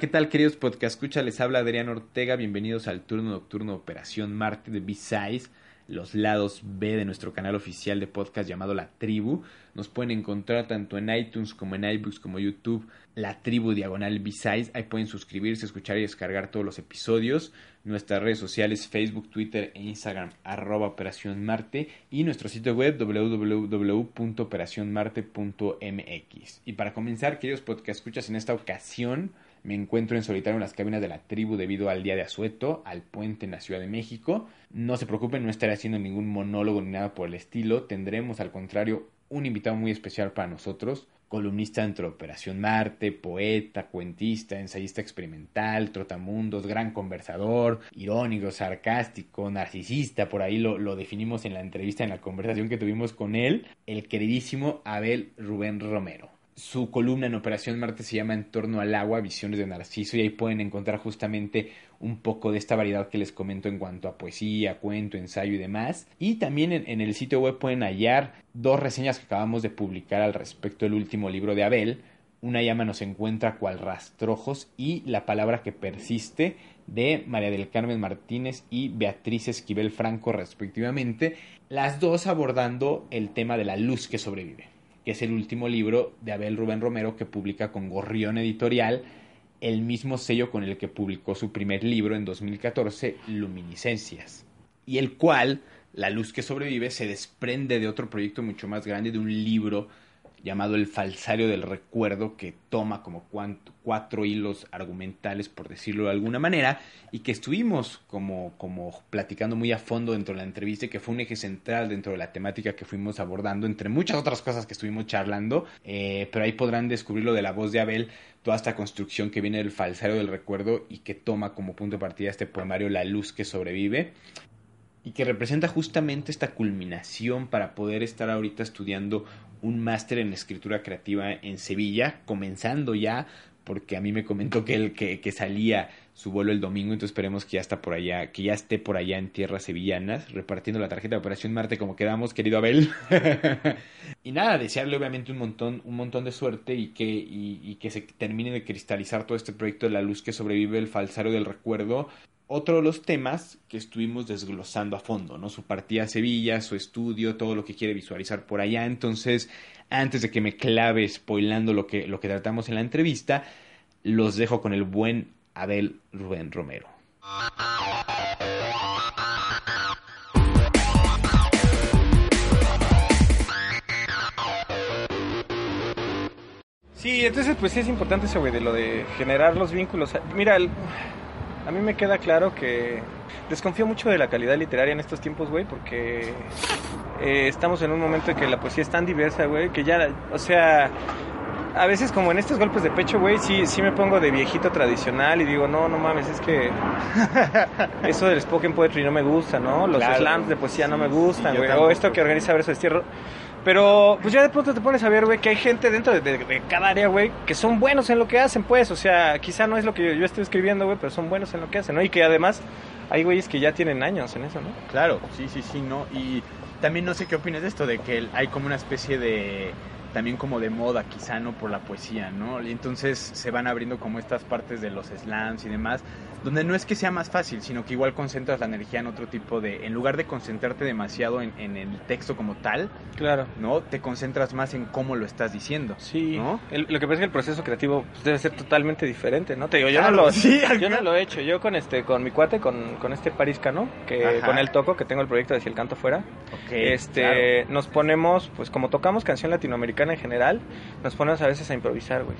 ¿qué tal queridos podcast? Les habla Adrián Ortega, bienvenidos al turno nocturno Operación Marte de B-Size, los lados B de nuestro canal oficial de podcast llamado La Tribu. Nos pueden encontrar tanto en iTunes como en iBooks como YouTube, La Tribu Diagonal B-Size. Ahí pueden suscribirse, escuchar y descargar todos los episodios. Nuestras redes sociales Facebook, Twitter e Instagram arroba Operación Marte y nuestro sitio web www.operacionmarte.mx. Y para comenzar, queridos podcast escuchas, en esta ocasión me encuentro en solitario en las cabinas de la tribu debido al día de asueto, al puente en la Ciudad de México. No se preocupen, no estaré haciendo ningún monólogo ni nada por el estilo. Tendremos, al contrario, un invitado muy especial para nosotros. Columnista dentro de Operación Marte, poeta, cuentista, ensayista experimental, trotamundos, gran conversador, irónico, sarcástico, narcisista, por ahí lo, lo definimos en la entrevista, en la conversación que tuvimos con él, el queridísimo Abel Rubén Romero. Su columna en Operación Marte se llama En torno al agua, visiones de Narciso, y ahí pueden encontrar justamente un poco de esta variedad que les comento en cuanto a poesía, cuento, ensayo y demás. Y también en, el sitio web pueden hallar dos reseñas que acabamos de publicar al respecto del último libro de Abel. Una llama nos encuentra cual rastrojos y la palabra que persiste de María del Carmen Martínez y Beatriz Esquivel Franco respectivamente, las dos abordando el tema de la luz que sobrevive que es el último libro de Abel Rubén Romero que publica con Gorrión Editorial, el mismo sello con el que publicó su primer libro en 2014, Luminiscencias, y el cual, La luz que sobrevive, se desprende de otro proyecto mucho más grande, de un libro llamado El falsario del recuerdo, que toma como cuatro hilos argumentales, por decirlo de alguna manera, y que estuvimos como, como platicando muy a fondo dentro de la entrevista, que fue un eje central dentro de la temática que fuimos abordando, entre muchas otras cosas que estuvimos charlando, eh, pero ahí podrán descubrir lo de la voz de Abel, toda esta construcción que viene del falsario del recuerdo y que toma como punto de partida este poemario La luz que sobrevive y que representa justamente esta culminación para poder estar ahorita estudiando un máster en escritura creativa en Sevilla, comenzando ya, porque a mí me comentó que, el, que, que, salía su vuelo el domingo, entonces esperemos que ya está por allá, que ya esté por allá en tierras sevillanas, repartiendo la tarjeta de Operación Marte como quedamos, querido Abel. y nada, desearle obviamente un montón, un montón de suerte y que, y, y que se termine de cristalizar todo este proyecto de la luz que sobrevive el falsario del recuerdo otro de los temas que estuvimos desglosando a fondo, ¿no? Su partida a Sevilla, su estudio, todo lo que quiere visualizar por allá. Entonces, antes de que me clave spoilando lo que, lo que tratamos en la entrevista, los dejo con el buen Abel Rubén Romero. Sí, entonces pues sí es importante eso, güey, de lo de generar los vínculos. Mira, el, a mí me queda claro que desconfío mucho de la calidad literaria en estos tiempos, güey, porque eh, estamos en un momento en que la poesía es tan diversa, güey, que ya, o sea, a veces como en estos golpes de pecho, güey, sí, sí me pongo de viejito tradicional y digo, no, no mames, es que eso del spoken poetry no me gusta, ¿no? Los claro. slams de poesía no me gustan, güey, o esto que organiza Verso Destierro. Pero pues ya de pronto te pones a ver, güey, que hay gente dentro de, cada área, güey, que son buenos en lo que hacen, pues. O sea, quizá no es lo que yo, yo estoy escribiendo, güey, pero son buenos en lo que hacen, ¿no? Y que además hay güeyes que ya tienen años en eso, ¿no? Claro, sí, sí, sí, ¿no? Y también no sé qué opinas de esto, de que hay como una especie de también como de moda quizá no por la poesía, ¿no? Y entonces se van abriendo como estas partes de los slams y demás, donde no es que sea más fácil, sino que igual concentras la energía en otro tipo de, en lugar de concentrarte demasiado en, en el texto como tal, claro, ¿no? Te concentras más en cómo lo estás diciendo, sí. ¿no? El, lo que pasa es que el proceso creativo pues, debe ser totalmente diferente, ¿no? Te digo, yo claro, no lo, sí, yo no lo he hecho, yo con este, con mi cuate, con, con este Pariscano, que Ajá. con él toco, que tengo el proyecto de Si el canto fuera, okay, este, claro. nos ponemos, pues como tocamos canción latinoamericana en general, nos ponemos a veces a improvisar, güey.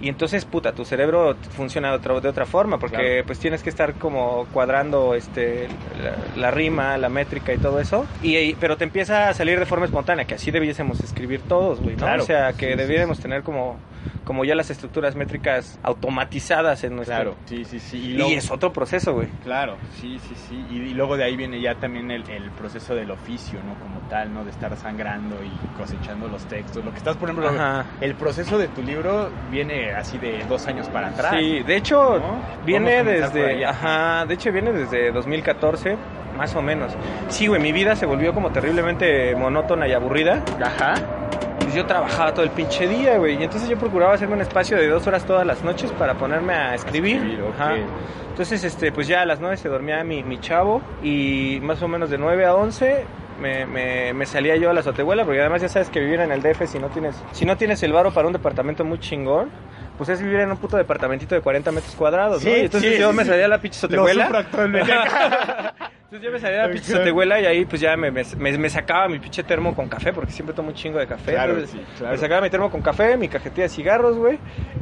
Y entonces, puta, tu cerebro funciona de otra, de otra forma, porque Claro. Pues tienes que estar como cuadrando este, la, la rima, la métrica y todo eso. Y, y- pero te empieza a salir de forma espontánea, que así debiésemos escribir todos, güey, ¿no? Claro. O sea, que Sí, sí, debiéramos tener como, como ya las estructuras métricas automatizadas en nuestro... Claro, sí, sí, sí. Y, luego- es otro proceso, güey. Claro, sí, sí, sí. Y, y luego de ahí viene ya también el, el proceso del oficio, ¿no? Como tal, ¿no? De estar sangrando y cosechando los textos. Lo que estás, por ejemplo, Ajá. el proceso de tu libro viene así de dos años para atrás. Sí, de hecho, ¿no? viene desde. Ajá, de hecho, viene desde 2014, más o menos. Sí, güey, mi vida se volvió como terriblemente monótona y aburrida. Ajá. Yo trabajaba todo el pinche día, güey. Y entonces yo procuraba hacerme un espacio de dos horas todas las noches para ponerme a escribir. Escribir, ok. Ajá. Entonces, este, pues ya a las 9 se dormía mi, mi chavo. Y más o menos de 9 a 11 me, me, me salía yo a la azotehuela. Porque además ya sabes que vivir en el DF, si no tienes, si no tienes el varo para un departamento muy chingón. Pues es vivir en un puto departamentito de 40 metros cuadrados, ¿no? Sí, Y entonces sí, yo sí, me salía a la pinche azotehuela. Entonces yo me salía a la pinche azotehuela y ahí pues ya me, me, sacaba mi pinche termo con café, porque siempre tomo un chingo de café. Claro, Entonces, sí, claro. Me sacaba mi termo con café, mi cajetilla de cigarros, güey.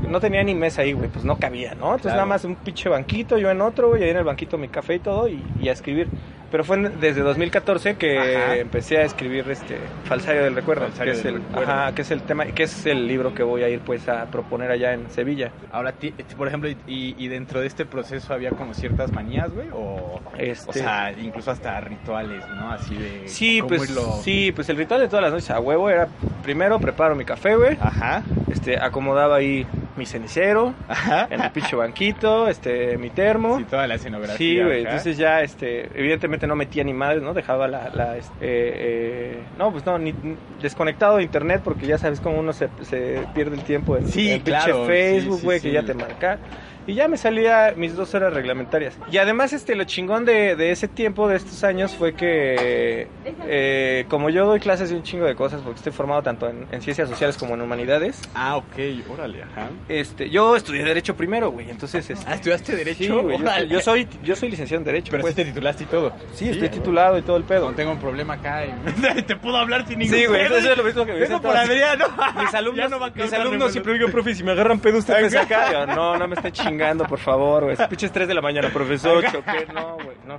No tenía ni mesa ahí, güey, pues no cabía, ¿no? Entonces Claro. nada más un pinche banquito, yo en otro, güey, ahí en el banquito mi café y todo, y, y a escribir. Pero fue en- desde 2014 que Ajá. empecé a escribir este Falsario del Recuerdo, Falsario que es del el, Recuerdo. ajá, que es el tema, que es el libro que voy a ir pues a proponer allá en Sevilla. Ahora, por ejemplo, y, y dentro de este proceso había como ciertas manías, güey, o, Este- o sea, incluso hasta rituales, ¿no? Así de Sí, cómo pues irlo- sí, pues el ritual de todas las noches a huevo era primero preparo mi café, güey. Ajá, Este, acomodaba ahí mi cenicero ajá. en el pinche banquito, este, mi termo. Sí, toda la escenografía. Sí, güey, entonces ya, este, evidentemente no metía ni madres, ¿no? Dejaba la, la, este, eh, eh, no, pues no, ni, ni- desconectado de internet porque ya sabes cómo uno se, se pierde el tiempo en, Sí, pinche claro, Facebook, sí, sí, güey, sí. que ya te marca. Y ya me salía mis dos horas reglamentarias. Y además, este, lo chingón de, de ese tiempo, de estos años, fue que eh, como yo doy clases de un chingo de cosas, porque estoy formado tanto en, en ciencias sociales como en humanidades, Ah, ok, órale, ajá. este, yo estudié Derecho primero, güey, entonces... Este, Ah, ¿estudiaste Derecho? Sí, güey, yo, soy, yo soy licenciado en Derecho, Pero pues. sí te titulaste y todo. Sí, estoy titulado y todo el pedo. No tengo un problema acá y te puedo hablar sin ningún Sí, güey, eso es lo mismo que me dicen por todas- Adriano. Mis alumnos, Ya no a mis alumnos siempre digo, profe, si me agarran pedo, usted me saca. No, no me esté chingando, por favor, güey. Es pinches 3 de la mañana, profesor. ¿Qué? No, güey, no.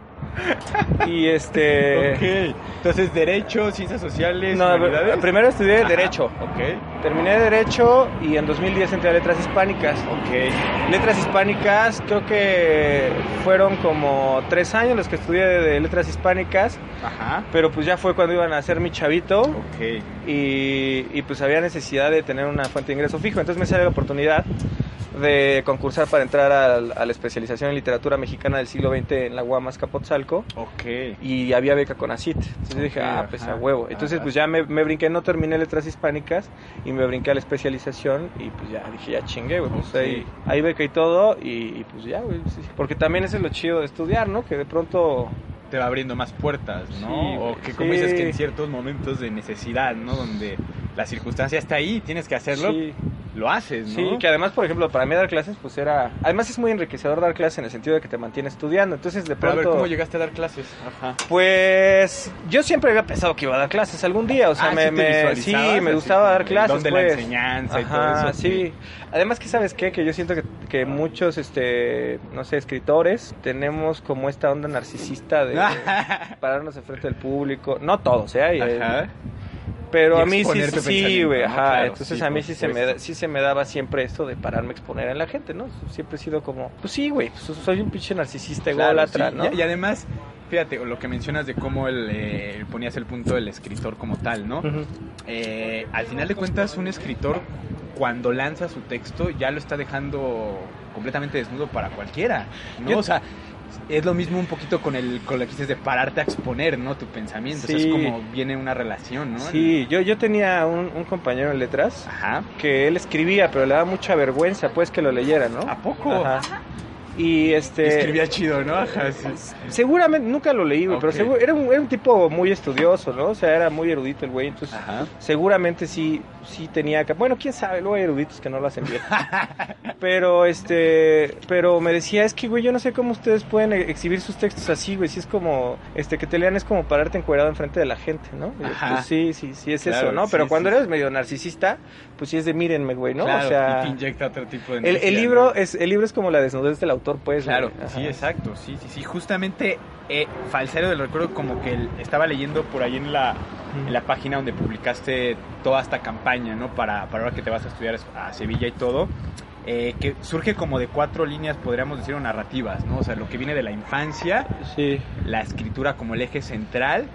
Y este... Ok, entonces Derecho, Ciencias Sociales, No, Humanidades. primero estudié. Derecho. Ok, Terminé Derecho y en 2010 entré a Letras Hispánicas. ok. Letras Hispánicas, creo que fueron como tres años los que estudié de Letras Hispánicas, Ajá. pero pues ya fue cuando iban a hacer mi chavito Ok. y, y, pues había necesidad de tener una fuente de ingreso fijo, entonces me salió la oportunidad de concursar para entrar a, la especialización en literatura mexicana del siglo XX en la UAM Azcapotzalco Ok. y había beca con ACIT. Entonces dije, ah, pues ajá. a huevo. Entonces Ajá. pues ya me, me brinqué, no terminé letras hispánicas y me brinqué a la especialización y pues ya dije, ya chingué, güey. Pues Ok. ahí, ahí beca y todo y, y, pues ya, güey. sí. Porque también eso es lo chido de estudiar, ¿no? Que de pronto... Te va abriendo más puertas, ¿no? Sí, o que como sí. dices que en ciertos momentos de necesidad, ¿no? Donde la circunstancia está ahí, tienes que hacerlo, Sí, lo haces, ¿no? sí, que además, por ejemplo, para mí dar clases, pues era... Además es muy enriquecedor dar clases en el sentido de que te mantiene estudiando. Entonces de Pero a pronto... ver, ¿cómo llegaste a dar clases? Ajá. Pues yo siempre había pensado que iba a dar clases algún día, o sea, Ah, me, ¿sí me- sí, me gustaba dar clases. el don de la pues. enseñanza y todo Ajá, eso, sí. Además que sabes qué, que yo siento que, que muchos, este, no sé, escritores tenemos como esta onda narcisista de pararnos enfrente del público, no todos, ¿eh? Eh, Ajá. Pero a mí sí, sí, güey, ajá. Claro, Entonces sí, a mí sí se, me, sí se me daba siempre esto de pararme a exponer en la gente, ¿no? Siempre he sido como, pues sí, güey, pues soy un pinche narcisista Claro, ególatra, sí. ¿no? Y, y además, fíjate, lo que mencionas de cómo el, eh, ponías el punto del escritor como tal, ¿no? Eh, al final de cuentas, un escritor, cuando lanza su texto, ya lo está dejando completamente desnudo para cualquiera, ¿no? Yo- O sea, es lo mismo un poquito con el con lo que dices de pararte a exponer, ¿no? Tu pensamiento. O sea, Sí. es como viene una relación, ¿no? Sí, yo, yo tenía un, un compañero en letras Ajá. que él escribía, pero le daba mucha vergüenza, pues, que lo leyera, ¿no? ¿A poco? Ajá. Y este... Escribía chido, ¿no? Ajá, sí. Seguramente, nunca lo leí, güey, pero seguro- era, un, era un tipo muy estudioso, ¿no? O sea, era muy erudito el güey, entonces Ajá. seguramente sí, sí tenía. Bueno, quién sabe, luego hay eruditos que no lo hacen bien. pero, este, pero me decía, es que, güey, yo no sé cómo ustedes pueden e- exhibir sus textos así, güey, si es como, este, que te lean es como pararte encuerado enfrente de la gente, ¿no? Yo, pues sí, sí, sí es Claro, eso, ¿no? Pero sí, cuando sí. eres medio narcisista, pues sí es de mírenme, güey, ¿no? Claro, o sea... y te inyecta otro tipo de El, libro ¿no? es el libro es como la desnudez del autor, pues. Claro, sí, exacto, sí, sí, sí. Justamente eh, Falsario del Recuerdo, como que el- estaba leyendo por ahí en la, en la página donde publicaste toda esta campaña, ¿no? Para, para ahora que te vas a estudiar a Sevilla y todo, eh, que surge como de cuatro líneas, podríamos decir, narrativas, ¿no? O sea, lo que viene de la infancia, Sí. la escritura como el eje central,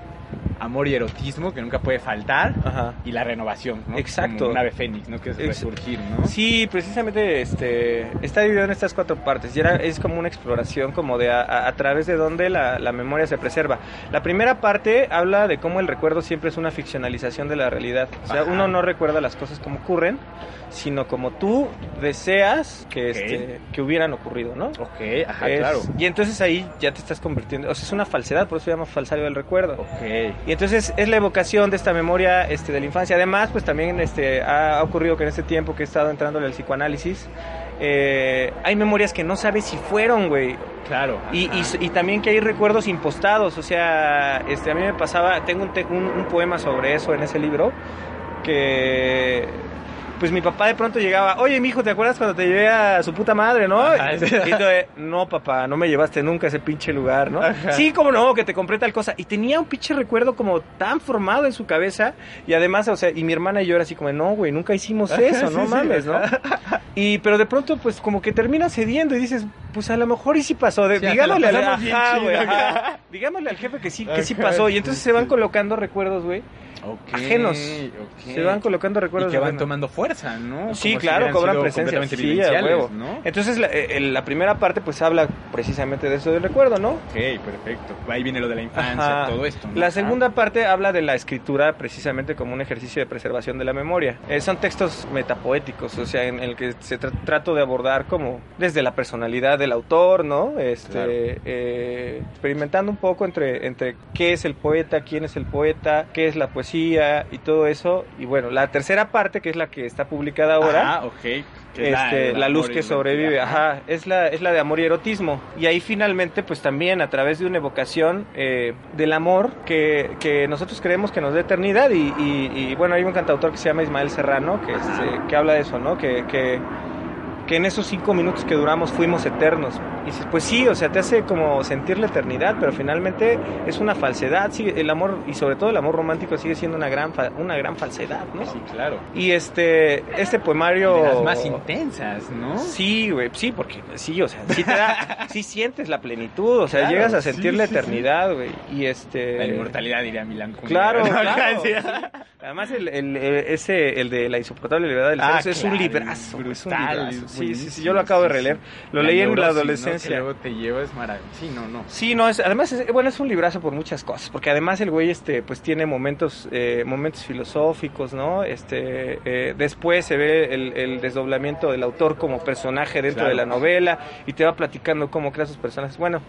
amor y erotismo, que nunca puede faltar, Ajá. y la renovación, ¿no? Exacto. Como un ave fénix, ¿no? Que es resurgir, ¿no? Sí, precisamente este está dividido en estas cuatro partes y era, es como una exploración como de a, a- a través de donde la, la memoria se preserva. La primera parte habla de cómo el recuerdo siempre es una ficcionalización de la realidad. O sea, Ajá. uno no recuerda las cosas como ocurren, sino como tú deseas que, este, que hubieran ocurrido, ¿no? Ok, ajá, Es- claro. Y entonces ahí ya te estás convirtiendo, o sea, es una falsedad, por eso se llama falsario del recuerdo. Ok. Y entonces es la evocación de esta memoria este, de la infancia. Además, pues también este, ha ocurrido que en este tiempo que he estado entrándole al psicoanálisis, eh, hay memorias que no sabes si fueron, güey. Claro. Y, y, y también que hay recuerdos impostados. O sea, este, a mí me pasaba, tengo un, te- un, un poema sobre eso en ese libro, que pues mi papá de pronto llegaba, oye, mijo, ¿te acuerdas cuando te llevé a su puta madre, no? Ajá. Y entonces, no, papá, no me llevaste nunca a ese pinche lugar, ¿no? Ajá. Sí, como no, que te compré tal cosa. Y tenía un pinche recuerdo como tan formado en su cabeza. Y además, o sea, y mi hermana y yo era así como, no, güey, nunca hicimos eso, no sí. mames, ¿no? Y, pero de pronto, pues como que termina cediendo y dices, pues a lo mejor y sí pasó. De, digámosle, al, digámosle al jefe que sí, que sí pasó. Y entonces se van colocando recuerdos, güey. Ajenos. Se van colocando y recuerdos que van tomando fuerza, ¿no? Sí, Como claro, cobran presencia. Sí, a huevo. ¿no? Entonces la, eh, la primera parte pues habla precisamente de eso del recuerdo, ¿no? Ok, perfecto. Ahí viene lo de la infancia, Ajá. todo esto. ¿no? La segunda parte habla de la escritura precisamente como un ejercicio de preservación de la memoria. Eh, son textos metapoéticos, o sea, en el que se tra- trato de abordar como desde la personalidad del autor, ¿no? Este, Claro. eh, experimentando un poco entre, entre qué es el poeta, quién es el poeta, qué es la poesía y todo eso. Y bueno, la tercera parte, que es la que está publicada ahora, ok. este, la, luz que sobrevive, ajá, es la, es la de amor y erotismo. Y ahí finalmente, pues también a través de una evocación eh, del amor que, que nosotros creemos que nos da eternidad. Y, y- y, bueno, hay un cantautor que se llama Ismael Serrano que, este, que habla de eso, ¿no? Que, que, que en esos cinco minutos que duramos fuimos eternos. Y dices, pues sí, o sea, te hace como sentir la eternidad, pero finalmente es una falsedad. Sigue, el amor, y sobre todo el amor romántico, sigue siendo una gran, fa- una gran falsedad, ¿no? Sí, claro. Y este, este poemario... De las más intensas, ¿no? Sí, güey, sí, porque sí, o sea, sí te da, sí sientes la plenitud, o sea, Claro, llegas a sí, sentir la sí, sí. eternidad, güey, y este... La inmortalidad, diría Milán. Claro, ¿no? claro. Sí. Además, el, el- el- ese, el de la insoportable levedad del Ah, sexo es un librazo, brutal, es un librazo. Sí, sí, sí, yo lo acabo de releer, lo leí en la ¿no? adolescencia. Que luego te llevas maravilloso. Sí, no, no. Sí, no, es, además, es, bueno, es un librazo por muchas cosas, porque además el güey, este, pues tiene momentos, eh, momentos filosóficos, ¿no? Este, eh, después se ve el, el desdoblamiento del autor como personaje dentro Claro. de la novela y te va platicando cómo crea sus personajes. Bueno,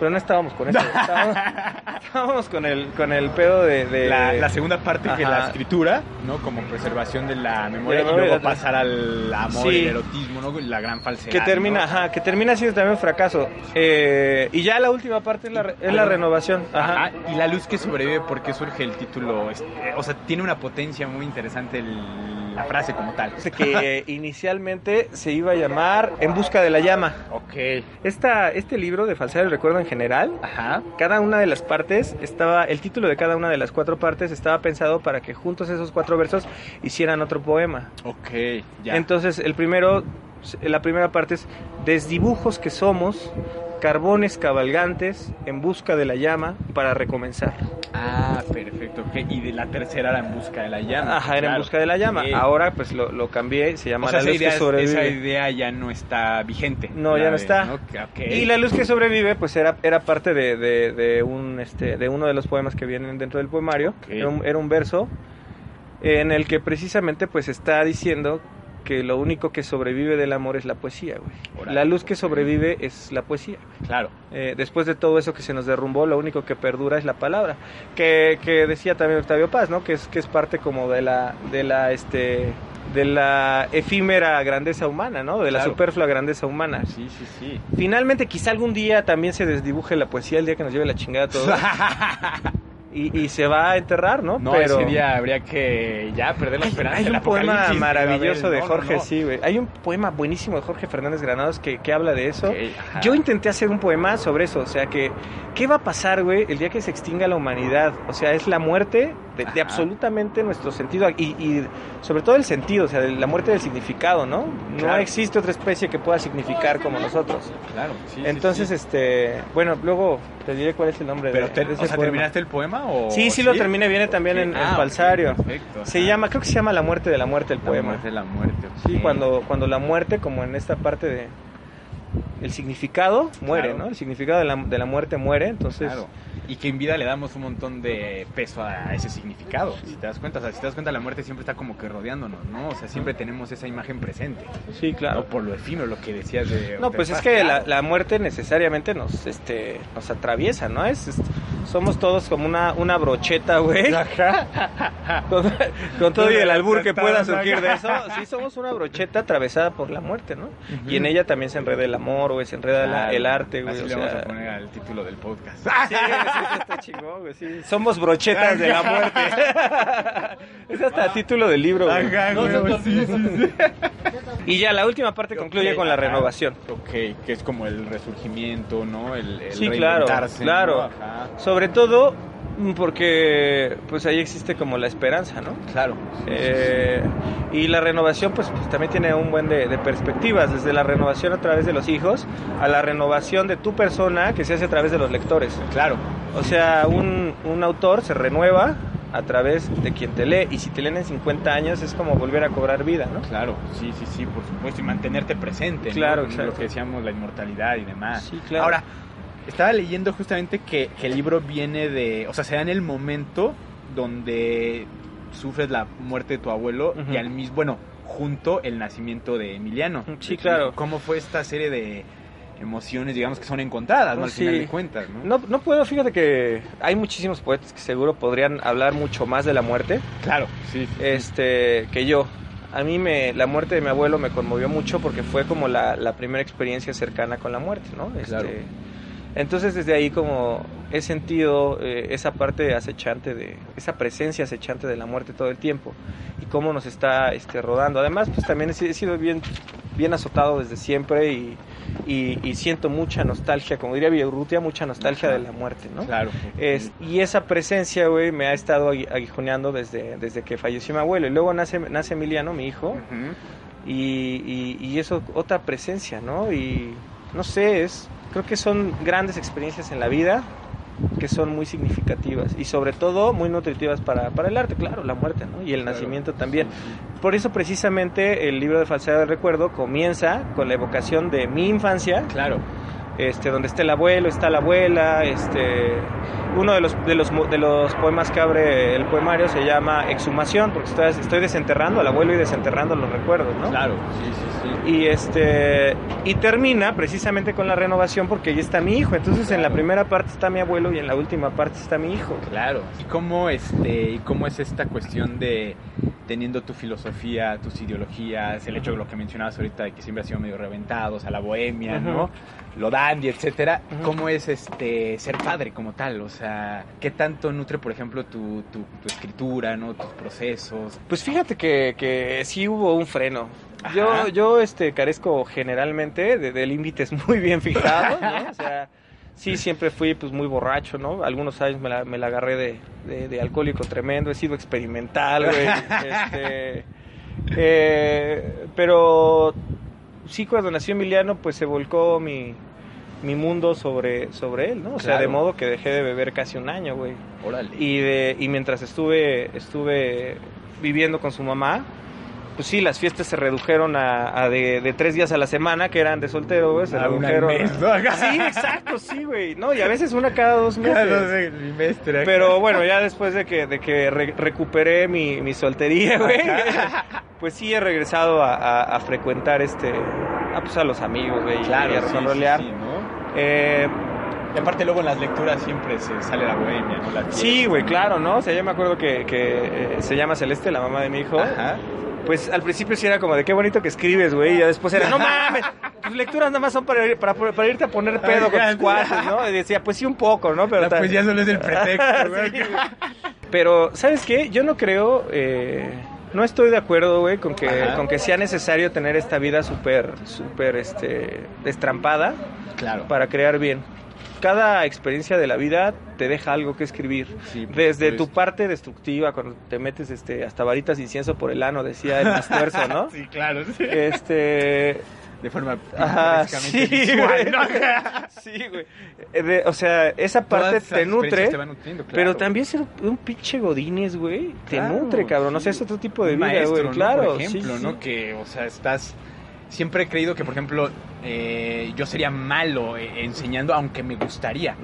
pero no estábamos con eso, estábamos, estábamos con el, con el pedo de, de- La, la segunda parte que Ajá. la escritura, ¿no? Como preservación de la memoria y luego pasar al amor Sí. y el erotismo, ¿no? La gran falsedad. que termina, ¿no? ajá, que termina siendo también un fracaso. Eh, y ya la última parte es la, es la renovación. Ajá. Ajá, y la luz que sobrevive, ¿por qué surge el título? Este, o sea, tiene una potencia muy interesante el- la frase como tal. Dice que inicialmente se iba a llamar En busca de la llama. Ok. Esta, este libro de Falsear el Recuerdo en general, Ajá. cada una de las partes estaba, el título de cada una de las cuatro partes estaba pensado para que juntos esos cuatro versos hicieran otro poema. Ok, ya. Entonces, el primero, la primera parte es Desdibujos que somos, carbones cabalgantes en busca de la llama para recomenzar. ah, perfecto. Y de la tercera era en busca de la llama. Ajá, era en busca de la llama. Ahora pues lo, lo cambié, se llama O sea, La esa luz idea, que esa sobrevive. idea ya no está vigente. No, ya no está. Y la luz que sobrevive, pues era, era parte de, de- de un, este, de uno de los poemas que vienen dentro del poemario. Era, un, era un verso en el que precisamente pues está diciendo que lo único que sobrevive del amor es la poesía, güey. La luz que sobrevive es la poesía. Claro. Eh, después de todo eso que se nos derrumbó, lo único que perdura es la palabra. Que, que decía también Octavio Paz, ¿no? Que es, que es parte como de la, de la, este, de la efímera grandeza humana, ¿no? De la Claro. superflua grandeza humana. Sí, sí, sí. Finalmente, quizá algún día también se desdibuje la poesía el día que nos lleve la chingada todo. y, y se va a enterrar, ¿no? No, Pero ese día habría que ya perder la esperanza. hay un poema maravilloso de Jorge, no, no. sí, güey. Hay un poema buenísimo de Jorge Fernández Granados que, que habla de eso. Yo intenté hacer un poema sobre eso, o sea que, ¿qué va a pasar, güey, el día que se extinga la humanidad? O sea, es la muerte de, de absolutamente nuestro sentido y, y sobre todo el sentido, o sea, de la muerte del significado, ¿no? No existe otra especie que pueda significar como nosotros. Claro, sí, sí, Entonces, sí. este, bueno, luego te diré cuál es el nombre Pero de, te- de o ese sea, poema. ¿terminaste el poema o...? Sí, sí lo terminé, viene también en, Ah, Falsario. perfecto, Se llama, creo que se llama La muerte de la muerte el La poema. muerte, la muerte. Sí, ok. cuando, cuando la muerte, como en esta parte de... El significado muere, Claro. ¿no? El significado de la, de la muerte muere, entonces... Claro. Y que en vida le damos un montón de peso a ese significado. Si te das cuenta, o sea, si te das cuenta, la muerte siempre está como que rodeándonos, ¿no? O sea, siempre tenemos esa imagen presente. Sí, claro. No por lo efímero, lo que decías de. No, pues es que la, muerte necesariamente nos, este, nos atraviesa, ¿no? Es, es- somos todos como una, una brocheta, güey. Con, con todo y el albur que pueda surgir de eso. Sí, somos una brocheta atravesada por la muerte, ¿no? Y en ella también se enreda el amor, güey, se enreda la- el arte, güey. Así o le vamos sea, a poner al título del podcast. Sí, sí, está chingón, güey, sí. Somos brochetas de la muerte. es hasta título del libro, güey. Ajá, güey, sí, sí, sí. Y ya la última parte concluye con la ajá. renovación. Ok, que es como el resurgimiento, ¿no? El, el Sí, claro, reinventarse, claro. ¿no? Ajá. Sobre todo mm, porque pues ahí existe como la esperanza, ¿no? Claro. Eh, y la renovación pues, pues, también tiene un buen de, de perspectivas, desde la renovación a través de los hijos a la renovación de tu persona que se hace a través de los lectores. Claro. O sea, un, un autor se renueva a través de quien te lee y si te leen en 50 años es como volver a cobrar vida, ¿no? Claro, sí, sí, sí, por supuesto, y mantenerte presente, ¿no? Claro, exacto. lo que decíamos, la inmortalidad y demás. Sí, claro. Ahora, estaba leyendo justamente que, que el libro viene de, o sea, se da en el momento donde sufres la muerte de tu abuelo y al mismo, bueno, junto el nacimiento de Emiliano. Sí, claro. ¿Cómo fue esta serie de emociones, digamos, que son encontradas, ¿no? Al Sí. final de cuentas, ¿no? No, no puedo, fíjate que hay muchísimos poetas que seguro podrían hablar mucho más de la muerte. Claro, sí. sí, sí. este que yo. A mí me, la muerte de mi abuelo me conmovió mucho porque fue como la, la primera experiencia cercana con la muerte, ¿no? Este, Claro. Entonces desde ahí como he sentido eh, esa parte acechante de, esa presencia acechante de la muerte todo el tiempo y cómo nos está este, rodando. Además pues también he, he sido bien, bien azotado desde siempre y, y- y siento mucha nostalgia, como diría Villarrutia, mucha nostalgia Ajá. de la muerte, ¿no? Claro. Es, y esa presencia, güey, me ha estado agui- aguijoneando desde, desde que falleció mi abuelo. Y luego nace, nace Emiliano, mi hijo, y, y, y eso, otra presencia, ¿no? Y no sé, es, creo que son grandes experiencias en la vida que son muy significativas y sobre todo muy nutritivas para, para el arte, claro, la muerte, ¿no? Y el Claro. nacimiento también. Por eso precisamente el libro de Falsedad del Recuerdo comienza con la evocación de mi infancia, Claro. este, donde está el abuelo, está la abuela, este, uno de los, de los, de los poemas que abre el poemario se llama Exhumación, porque estoy, estoy desenterrando al abuelo y desenterrando los recuerdos, ¿no? Claro, sí, sí, sí. Y este y termina precisamente con la renovación porque ahí está mi hijo. Entonces en la primera parte está mi abuelo y en la última parte está mi hijo. Claro. ¿Y cómo, este, ¿Y cómo es esta cuestión de teniendo tu filosofía, tus ideologías, el hecho de lo que mencionabas ahorita de que siempre ha sido medio reventados, a la bohemia. ¿no? Lo dandy, etcétera. ¿Cómo es este ser padre como tal? O sea, ¿qué tanto nutre, por ejemplo, tu, tu, tu escritura, ¿no? Tus procesos. Pues fíjate que, que sí hubo un freno. Ajá. Yo, yo este, carezco generalmente de, de límites muy bien fijados, ¿no? O sea, sí, siempre fui pues muy borracho, ¿no? Algunos años me la, me la agarré de, de- de alcohólico tremendo, he sido experimental, güey. este, eh, pero sí, cuando nació Emiliano, pues se volcó mi, mi mundo sobre, sobre él, ¿no? O sea, Claro. de modo que dejé de beber casi un año, güey. Órale. Y, de, y mientras estuve, estuve viviendo con su mamá, pues sí, las fiestas se redujeron a, a de, de tres días a la semana, que eran de soltero, güey, se A redujeron. mes, ¿no? Sí, exacto, sí, güey. No, y a veces una cada dos meses. Cada dos trimestres. Pero bueno, ya después de que, de que re- recuperé mi, mi soltería, güey, pues sí he regresado a, a- a frecuentar este, a, pues a los amigos, güey, Claro, y a sí, sí, ¿no? Eh, Y aparte luego en las lecturas siempre se sale la bohemia, ¿no? La sí, güey, claro, ¿no? O sea, yo me acuerdo que, que, eh, se llama Celeste, la mamá de mi hijo. Ajá. Pues al principio sí era como de qué bonito que escribes, güey. Y ya después era, no mames, tus lecturas nada más son para, ir- para, para irte a poner pedo con tus cuates, ¿no? Y decía, pues sí, un poco, ¿no? Pero La ta- poesía solo es el pretexto, güey. Sí. Pero, ¿sabes qué? Yo no creo, eh, no estoy de acuerdo, güey, con que, Ajá. con que sea necesario tener esta vida súper, súper, este, destrampada Claro. para crear bien. Cada experiencia de la vida te deja algo que escribir. Sí, Desde tu parte destructiva, cuando te metes este, hasta varitas de incienso por el ano, decía el Mastuerzo, ¿no? Sí, claro. sí. Este, De forma pintorescamente sí, visual. ¿no? Sí, güey. Eh, de- o sea, esa parte te nutre, te claro. pero también ser un pinche godines, güey, te Claro, nutre, cabrón. O sea, sí. es otro tipo de vida, maestro, güey. ¿no? Claro, Por ejemplo, sí, ¿no? sí. Que, o sea, estás... Siempre he creído que, por ejemplo, eh, yo sería malo eh, enseñando, aunque me gustaría.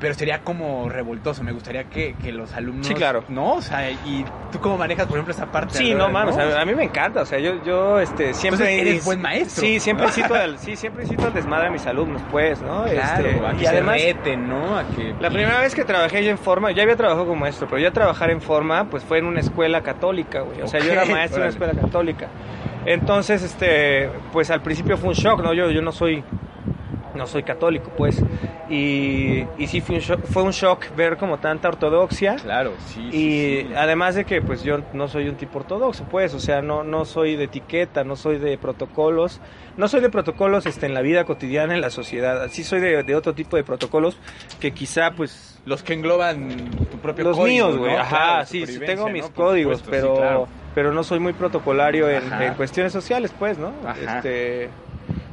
Pero sería como revoltoso. Me gustaría que, que los alumnos... Sí, claro. ¿No? O sea, y tú cómo manejas, por ejemplo, esa parte. Sí, no mames, a, a mí me encanta, o sea, yo, yo este, siempre... Entonces, eres buen maestro. Sí, siempre incito al, sí, siempre incito al desmadre a mis alumnos, pues, ¿no? Claro, Este, a que y además, se reten, ¿no? A que... la primera vez que trabajé yo en forma, ya había trabajado como maestro, pero ya trabajar en forma, pues fue en una escuela católica, güey. O sea, yo era maestro en una escuela católica. Entonces, este, pues al principio fue un shock, ¿no? Yo, yo no soy, no soy católico, pues. Y, y sí fue un, shock, fue un shock ver como tanta ortodoxia. Claro, sí, sí, Y sí. además de que pues yo no soy un tipo ortodoxo, pues, o sea, no, no soy de etiqueta, no soy de protocolos, no soy de protocolos este, en la vida cotidiana, en la sociedad, sí soy de, de otro tipo de protocolos que quizá pues Los que engloban tu propio los código, míos, güey, ¿no? ajá, Claro, sí, sí tengo mis ¿no? Códigos, supuesto, pero, sí, claro. Pero no soy muy protocolario en, cuestiones sociales, pues, ¿no? Ajá. Este,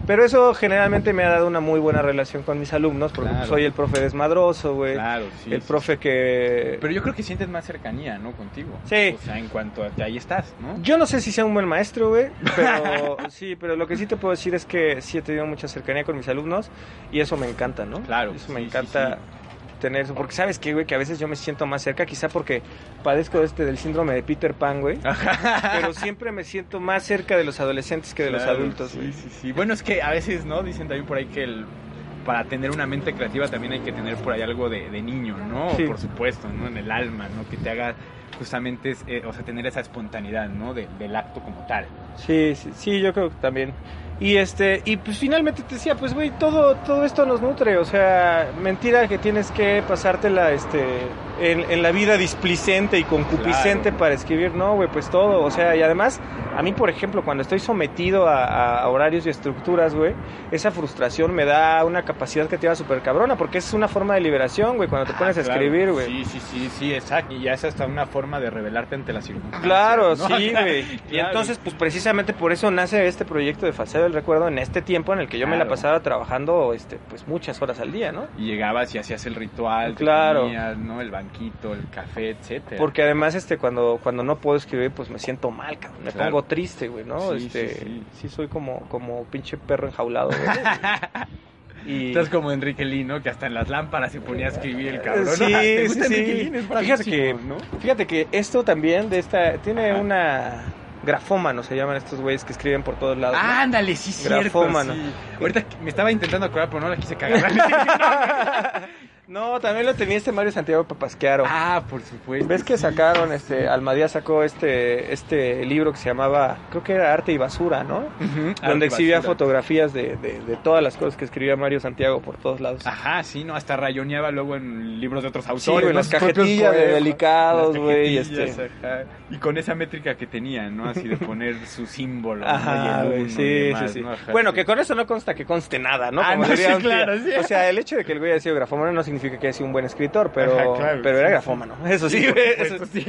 pero eso generalmente me ha dado una muy buena relación con mis alumnos, porque Claro. soy el profe desmadroso, güey, Claro, sí. el sí, profe que... Pero yo creo que sientes más cercanía, ¿no? Contigo. Sí. O sea, en cuanto a que ahí estás, ¿no? Yo no sé si sea un buen maestro, güey, pero sí, pero lo que sí te puedo decir es que sí he tenido mucha cercanía con mis alumnos y eso me encanta, ¿no? Claro, Eso me sí, encanta tener eso, porque sabes qué, güey, que a veces yo me siento más cerca, quizá porque padezco este del síndrome de Peter Pan, güey, pero siempre me siento más cerca de los adolescentes que de los adultos, Sí, güey. sí, sí. Bueno, es que a veces, ¿no? Dicen también por ahí que el, para tener una mente creativa también hay que tener por ahí algo de, de niño, ¿no? Sí. Por supuesto, ¿no? En el alma, ¿no? Que te haga justamente, es- eh, o sea, tener esa espontaneidad, ¿no? De- del acto como tal. Sí, sí, sí, yo creo que también. Y este, y pues finalmente te decía, pues güey, todo, todo esto nos nutre, o sea, mentira que tienes que pasártela este en, en la vida displicente y concupiscente Claro. para escribir, no, güey, pues todo, o sea, y además, a mí, por ejemplo, cuando estoy sometido a, a horarios y estructuras, güey, esa frustración me da una capacidad creativa súper cabrona, porque es una forma de liberación, güey, cuando te pones Ah, a claro. escribir, güey. Sí, sí, sí, sí, exacto. Y ya es hasta una forma de revelarte ante las circunstancias. Claro, ¿no? sí, güey. Y entonces, pues precisamente por eso nace este proyecto de Falseo del Recuerdo en este tiempo en el que yo me la pasaba trabajando, este, pues muchas horas al día, ¿no? Y llegabas y hacías el ritual, Claro. ¿no? El banquito, el café, etcétera. Porque además, este, cuando, cuando no puedo escribir, pues me siento mal, cabrón. Me Claro. pongo triste, güey, ¿no? Sí, este, sí, sí. sí soy como, como pinche perro enjaulado, güey. y... Estás como Enrique Lee, ¿no? Que hasta en las lámparas se ponía a escribir el cabrón. Sí, ¿no? ¿Te gusta sí. Enrique? Es Fíjate que, ¿no? fíjate que esto también de esta, tiene Ajá. una grafómano, se llaman estos güeyes que escriben por todos lados. ¿no? Ándale, sí, cierto. Grafómano. sí. Ahorita me estaba intentando acordar, pero no la quise cagar. No, también lo tenía este Mario Santiago Papasquiaro. ah, por supuesto. ¿Ves que sí. sacaron, este, Almadía sacó este, este libro que se llamaba, creo que era Arte y Basura, ¿no? Ujú, Donde exhibía basura. fotografías de, de, de todas las cosas que escribía Mario Santiago por todos lados. Ajá, sí, ¿no? Hasta rayoneaba luego en libros de otros Sí, autores. güey, ¿no? las cajetillas de delicados, güey, este. ajá. Y con esa métrica que tenían, ¿no? Así de poner su símbolo. ¿no? Ajá, Y el y sí, demás, sí, sí. ¿no? Ajá, Bueno, sí. que con eso no consta que conste nada, ¿no? Ah, Como no, sí, claro, sí. O sea, el hecho de que el güey haya sido grafómano no significa que haya sido un buen escritor, pero, Ajá, claro, pero sí, era sí. grafómano. Eso sí, eso sí.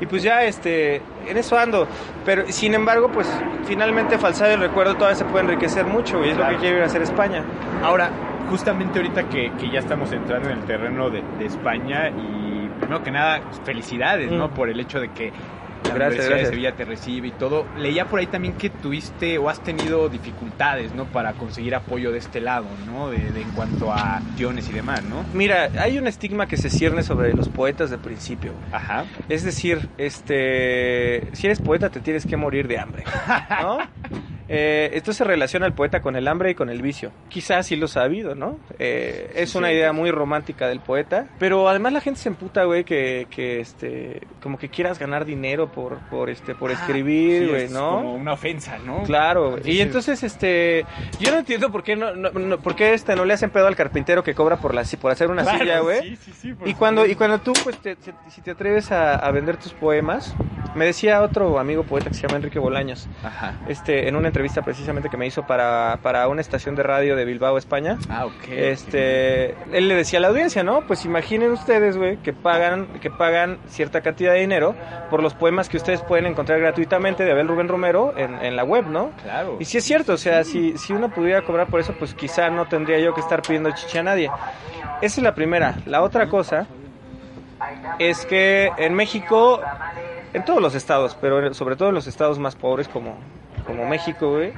Y pues ya, este, en eso ando. Pero sin embargo, pues finalmente falsado el recuerdo todavía se puede enriquecer mucho, y es lo que quiere ir a hacer España. Ahora, justamente ahorita que, que ya estamos entrando en el terreno de, de España y primero que nada, felicidades, ¿no? Mm. Por el hecho de que la Gracias, Universidad gracias. de Sevilla te recibe y todo. Leía por ahí también que tuviste o has tenido dificultades, ¿no? Para conseguir apoyo de este lado, ¿no? De, de en cuanto a acciones y demás, ¿no? Mira, hay un estigma que se cierne sobre los poetas de principio. Ajá. Es decir, este, si eres poeta te tienes que morir de hambre, ¿no? Eh, esto se relaciona al poeta con el hambre y con el vicio. Quizás sí lo ha habido, ¿no? Eh, es una idea muy romántica del poeta, pero además la gente se emputa, güey, que, que este, como que quieras ganar dinero por, por este, por escribir, Sí, güey, es ¿no? Como una ofensa, ¿no? Claro, y Entonces- este, yo no entiendo por qué no, no, no- por qué este no le hacen pedo al carpintero que cobra por la, por hacer una Claro, silla, güey. sí, sí, sí, Y cuando, y cuando tú, pues, te- si te atreves a, a vender tus poemas, me decía otro amigo poeta que se llama Enrique Bolaños, Ajá. este, en una entrevista precisamente que me hizo para, para una estación de radio de Bilbao, España. Ah, ok. Este, él le decía a la audiencia, ¿no? Pues imaginen ustedes, güey, que pagan, que pagan cierta cantidad de dinero por los poemas que ustedes pueden encontrar gratuitamente de Abel Rubén Romero en, en la web, ¿no? Claro. Y sí es cierto, o sea, si, si uno pudiera cobrar por eso, pues quizá no tendría yo que estar pidiendo chicha a nadie. Esa es la primera. La otra cosa es que en México, en todos los estados, pero sobre todo en los estados más pobres como, como México, güey,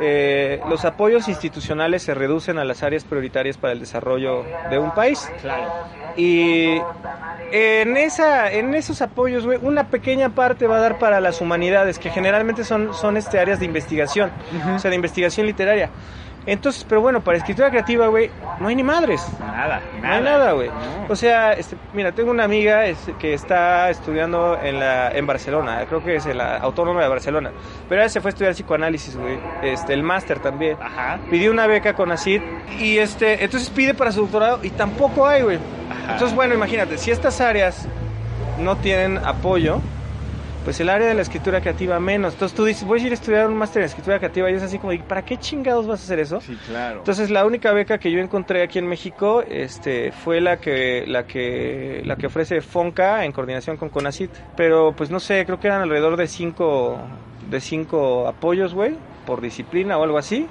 eh, los apoyos institucionales se reducen a las áreas prioritarias para el desarrollo de un país. Claro. Y en, esa, en esos apoyos, güey, una pequeña parte va a dar para las humanidades, que generalmente son, son este, áreas de investigación, o sea, de investigación literaria. Entonces, pero bueno, para escritura creativa, güey, no hay ni madres. Nada, No hay nada, güey. No. O sea, este, mira, tengo una amiga que está estudiando en la en Barcelona, creo que es en la Autónoma de Barcelona. Pero ella se fue a estudiar psicoanálisis, güey. Este, el máster también. Ajá. Pidió una beca con ACID y este, entonces pide para su doctorado y tampoco hay, güey. Ajá. Entonces, bueno, imagínate, si estas áreas no tienen apoyo, pues el área de la escritura creativa menos. Entonces tú dices, voy a ir a estudiar un máster en escritura creativa y es así como, ¿y ¿para qué chingados vas a hacer eso? Sí, claro. Entonces la única beca que yo encontré aquí en México este, fue la que, la que la que ofrece Fonca en coordinación con Conacit. Pero pues no sé, creo que eran alrededor de cinco, de cinco apoyos, güey, por disciplina o algo así.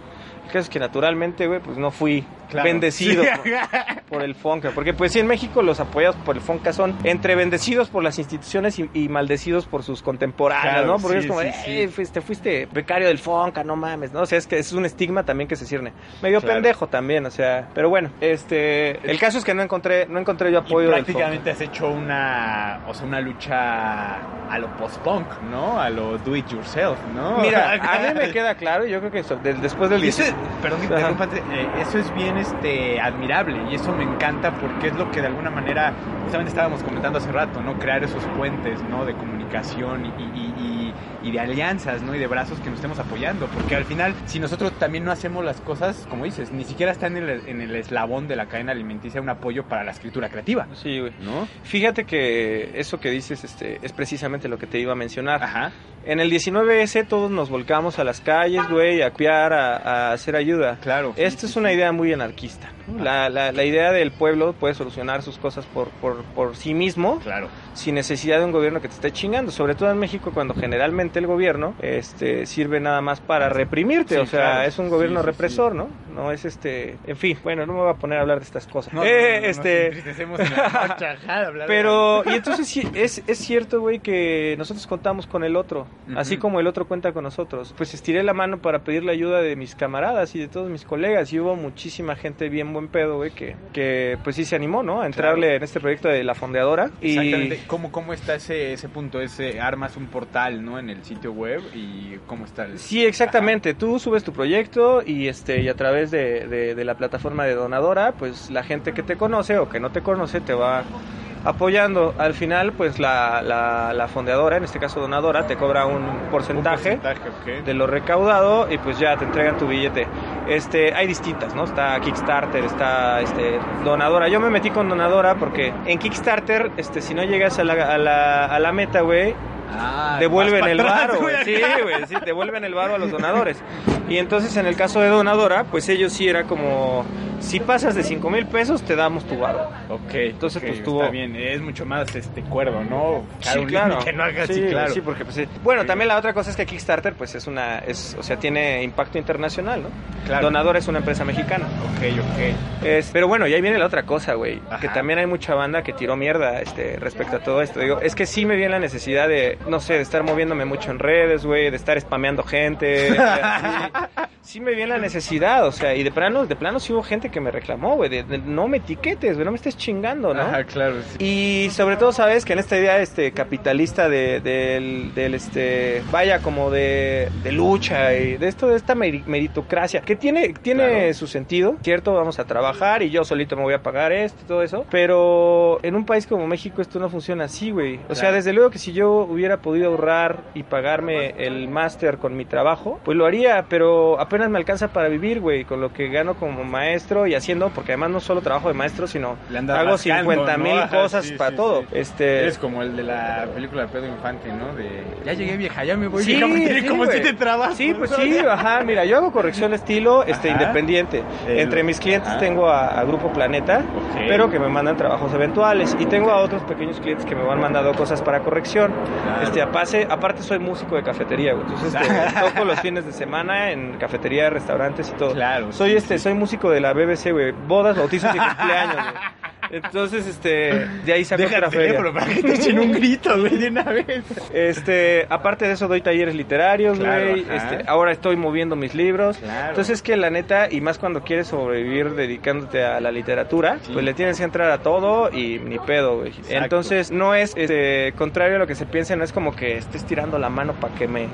El caso es que naturalmente, güey, pues no fui Claro. bendecido Sí. por, por el Fonca. Porque pues sí, en México los apoyados por el Fonca son entre bendecidos por las instituciones y, y maldecidos por sus contemporáneos, Claro, ¿no? Porque sí, es como, "Eh, fuiste, fuiste becario del Fonca, no mames, ¿no? O sea, es que es un estigma también que se cierne. Medio Claro. pendejo también, o sea, pero bueno, este, el caso es que no encontré, no encontré yo Y apoyo del prácticamente has hecho una, o sea, una lucha a lo post-punk, ¿no? A lo do it yourself, ¿no? Mira, a mí me queda claro, yo creo que eso, de- después del eso, 10 perdón que interrumpa, eh, eso es bien este, admirable y eso me encanta porque es lo que de alguna manera, justamente estábamos comentando hace rato, ¿no? Crear esos puentes, ¿no? De comunicación y, y- y- y de alianzas, ¿no? Y de brazos que nos estemos apoyando, porque al final, si nosotros también no hacemos las cosas, como dices, ni siquiera está en el, en el eslabón de la cadena alimenticia un apoyo para la escritura creativa, Sí, güey. ¿no? Fíjate que eso que dices este, es precisamente lo que te iba a mencionar. Ajá. En el 19S todos nos volcamos a las calles, güey, a copiar, a, a hacer ayuda. Claro. sí, Esta sí, es una idea muy anarquista. La, la- la idea del pueblo puede solucionar sus cosas por, por, por sí mismo, Claro. sin necesidad de un gobierno que te esté chingando. Sobre todo en México, cuando generalmente el gobierno este, sirve nada más para reprimirte. Sí, o sea, claro. es un gobierno Sí, sí, represor, ¿no? No es este. En fin, bueno, no me voy a poner a hablar de estas cosas. No, Eh, no, nos este. en la Pero, y entonces sí, es, es cierto, güey, que nosotros contamos con el otro, así como el otro cuenta con nosotros. Pues estiré la mano para pedir la ayuda de mis camaradas y de todos mis colegas, y hubo muchísima gente bien buen pedo, güey, que, que pues sí se animó, ¿no? A entrarle en este proyecto de la fondeadora. Y Exactamente. ¿Cómo, cómo está ese, ese punto? Ese, armas un portal, ¿no? En el sitio web y cómo está el... Sí, exactamente. Tú subes tu proyecto y este y a través de, de- de la plataforma de donadora, pues la gente que te conoce o que no te conoce te va apoyando. Al final, pues la, la, la fondeadora, en este caso donadora, te cobra un Un porcentaje, de lo recaudado y pues ya te entregan tu billete. Este, hay distintas, ¿no? Está Kickstarter, está este donadora. Yo me metí con donadora porque en Kickstarter, este, si no llegas a la, a la, a la meta, güey, Ah, devuelven el varo, güey. Sí, güey, sí, devuelven el varo a los donadores. Y entonces en el caso de donadora, pues ellos sí era como, si pasas de 5 mil pesos, te damos tu varo. Ok, Entonces, pues, tuvo- Está bien, es mucho más este cuerdo, ¿no? Fijar Sí, claro. Que no hagas, sí, sí, claro. sí, porque pues, sí. Bueno, también la otra cosa es que Kickstarter, pues es una, es, o sea, tiene impacto internacional, ¿no? Claro. Donadora es una empresa mexicana. Ok, ok. Es- pero bueno, y ahí viene la otra cosa, güey. Que también hay mucha banda que tiró mierda este, respecto a todo esto. Digo, es que sí me viene la necesidad de, no sé, de estar moviéndome mucho en redes, güey, de estar spameando gente. Sí me viene la necesidad, o sea, y de plano, de plano sí hubo gente que me reclamó, güey, de, de no me etiquetes, güey, no me estés chingando, ¿no? Ajá, claro. sí. Y sobre todo, sabes que en esta idea este capitalista de, del, del, este vaya como de, de lucha y de esto de esta meri- meritocracia que tiene tiene Claro. su sentido, cierto, vamos a trabajar y yo solito me voy a pagar esto y todo eso, pero en un país como México esto no funciona así, güey. O sea, desde luego que si yo hubiera podido ahorrar y pagarme el máster con mi trabajo, pues lo haría, pero apenas me alcanza para vivir, güey, con lo que gano como maestro y haciendo, porque además no solo trabajo de maestro, sino hago rascando, 50 mil cosas sí, para sí, todo. sí. Este, Eres como el de la película de Pedro Infante, ¿no? De ya llegué vieja, ya me voy Sí, vieja, como si te trabas. Sí, pues sí, ajá, mira, yo hago corrección de estilo este, Ajá. independiente. El- Entre mis clientes ajá. tengo a, a Grupo Planeta, pero que me mandan trabajos eventuales. Y tengo a otros pequeños clientes que me han mandado cosas para corrección. Claro. Este, aparte, aparte soy músico de cafetería, güey. Entonces este, toco los fines de semana en cafetería, restaurantes y todo. Claro, Soy este, soy músico de la BBC, güey. Bodas, bautizos y cumpleaños, güey. Entonces, este, de ahí saco Deja otra feria. para que te echen un grito, güey, de una vez. Este, aparte de eso doy talleres literarios, Claro, güey. este, ahora estoy moviendo mis libros. Claro. Entonces es que la neta, y más cuando quieres sobrevivir dedicándote a la literatura, Sí. pues le tienes que entrar a todo y ni pedo, güey. Exacto. Entonces no es, este, contrario a lo que se piensa, no es como que estés tirando la mano para que me...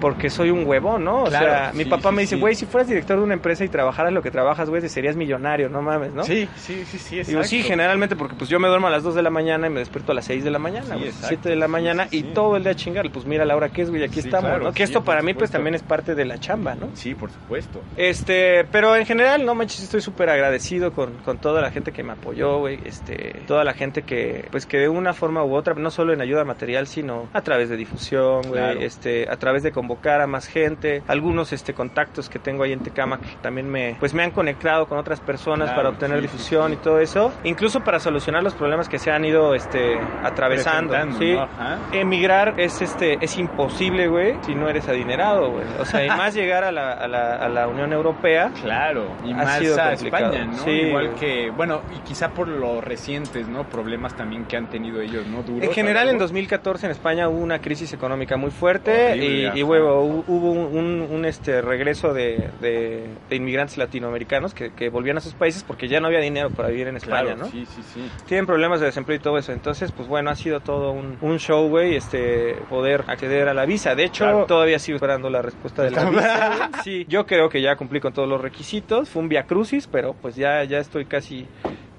Porque soy un huevón, ¿no? O Claro, sea, mi papá sí, me dice, sí. güey, si fueras director de una empresa y trabajaras lo que trabajas, güey, serías millonario, no mames, ¿no? Sí, sí, sí, sí, Digo, sí, exacto. generalmente porque pues yo me duermo a las 2 de la mañana y me despierto a las 6 de la mañana, güey, exacto. 7 de la mañana y todo el día a chingar. Pues mira la hora que es, güey, aquí estamos, claro, ¿no? Que esto para mí pues también es parte de la chamba, ¿no? Sí, por supuesto. Este, pero en general, no manches, estoy súper agradecido con, con toda la gente que me apoyó, güey, este, toda la gente que, pues que de una forma u otra, no solo en ayuda material, sino a través de difusión, güey, Claro. este, a través de convocar a más gente, algunos, este, contactos que tengo ahí en Tecama que también me, pues me han conectado con otras personas Claro, para obtener sí, sí, difusión sí. y todo eso, incluso para solucionar los problemas que se han ido, este, atravesando, sí. ¿no? Emigrar es este es imposible, güey, si no eres adinerado, güey. O sea, y más llegar a la, a la, a la Unión Europea, Claro, y Ha más sido a complicado. España, ¿no? Sí, Igual güey. que, bueno, y quizá por los recientes, ¿no? Problemas también que han tenido ellos, ¿no? Duros. En general, en algo. 2014 en España hubo una crisis económica muy fuerte Horrible, y, y, huevo, hu- hubo un, un- un, este regreso de, de- de inmigrantes latinoamericanos que, que volvían a sus países porque ya no había dinero para vivir en España, Claro, ¿no? sí, sí, sí. Tienen problemas de desempleo y todo eso. Entonces, pues bueno, ha sido todo un, un show, güey, este, poder acceder a la visa. De hecho, Claro. todavía sigo esperando la respuesta de la visa. Sí, yo creo que ya cumplí con todos los requisitos. Fue un via crucis, pero pues ya, ya estoy casi,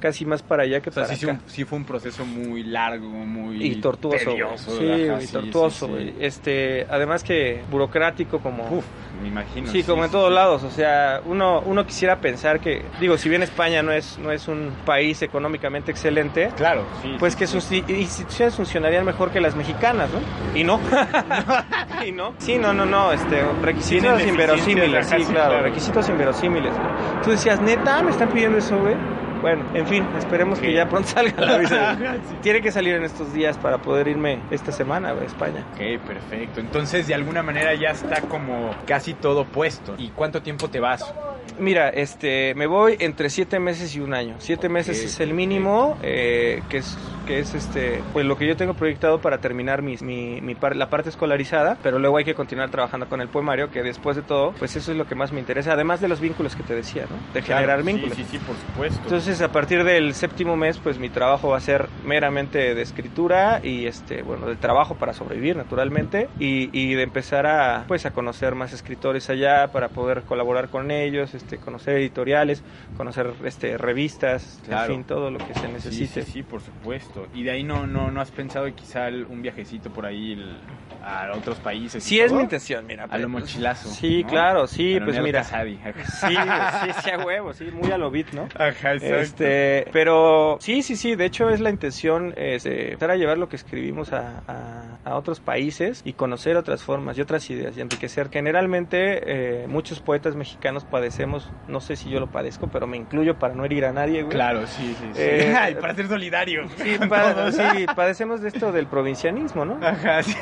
casi más para allá que O sea, para sí, acá. sí fue un proceso muy largo, muy Y tortuoso, tedioso, Sí, tortuoso, sí. Este, además que burocrático como... Uf, me imagino. Sí, como en todos lados, o sea, uno, uno quisiera pensar que, digo, si bien España no es, no es un país económicamente excelente, Claro, sí. pues que sus instituciones funcionarían mejor que las mexicanas, ¿no? Y no. y no. Sí, no, no, no, este, requisitos inverosímiles, sí, claro, claro. requisitos inverosímiles. Tú decías, neta, me están pidiendo eso, güey. Bueno, en fin, esperemos que ya pronto salga la visa. Tiene que salir en estos días para poder irme esta semana a España. Ok, perfecto. Entonces, de alguna manera ya está como casi todo puesto. ¿Y cuánto tiempo te vas? Mira, este, me voy entre siete meses y un año. Siete meses es el mínimo, eh, que es, que es este, pues lo que yo tengo proyectado para terminar mi, mi par- la parte escolarizada, pero luego hay que continuar trabajando con el poemario, que después de todo, pues eso es lo que más me interesa, además de los vínculos que te decía, ¿no? De generar vínculos. Sí, sí, sí, por supuesto. Entonces, a partir del séptimo mes, pues mi trabajo va a ser meramente de escritura y este, bueno, de trabajo para sobrevivir, naturalmente, y, y de empezar a, pues, a conocer más escritores allá para poder colaborar con ellos, este, conocer editoriales, conocer, este, revistas, Claro. en fin, todo lo que se necesite. sí, sí, por supuesto. Y de ahí no, no, no has pensado en quizá un viajecito por ahí el- a otros países. Sí, es todo? mi intención, mira. A lo pues, mochilazo. Sí, ¿no? claro, sí, A pues mira. Sí, sí, sí, a huevo, sí, muy a lo beat, ¿no? Ajá, exacto. Este, pero sí, sí, sí, de hecho es la intención es, eh, empezar a llevar lo que escribimos a, a- a otros países y conocer otras formas y otras ideas y enriquecer. Generalmente eh, muchos poetas mexicanos padecemos, no sé si yo lo padezco, pero me incluyo para no herir a nadie, güey. Claro, sí, sí, sí. Eh, Ay, para ser solidario. Sí, pa- todos. sí, padecemos de esto del provincianismo, ¿no? Ajá, sí.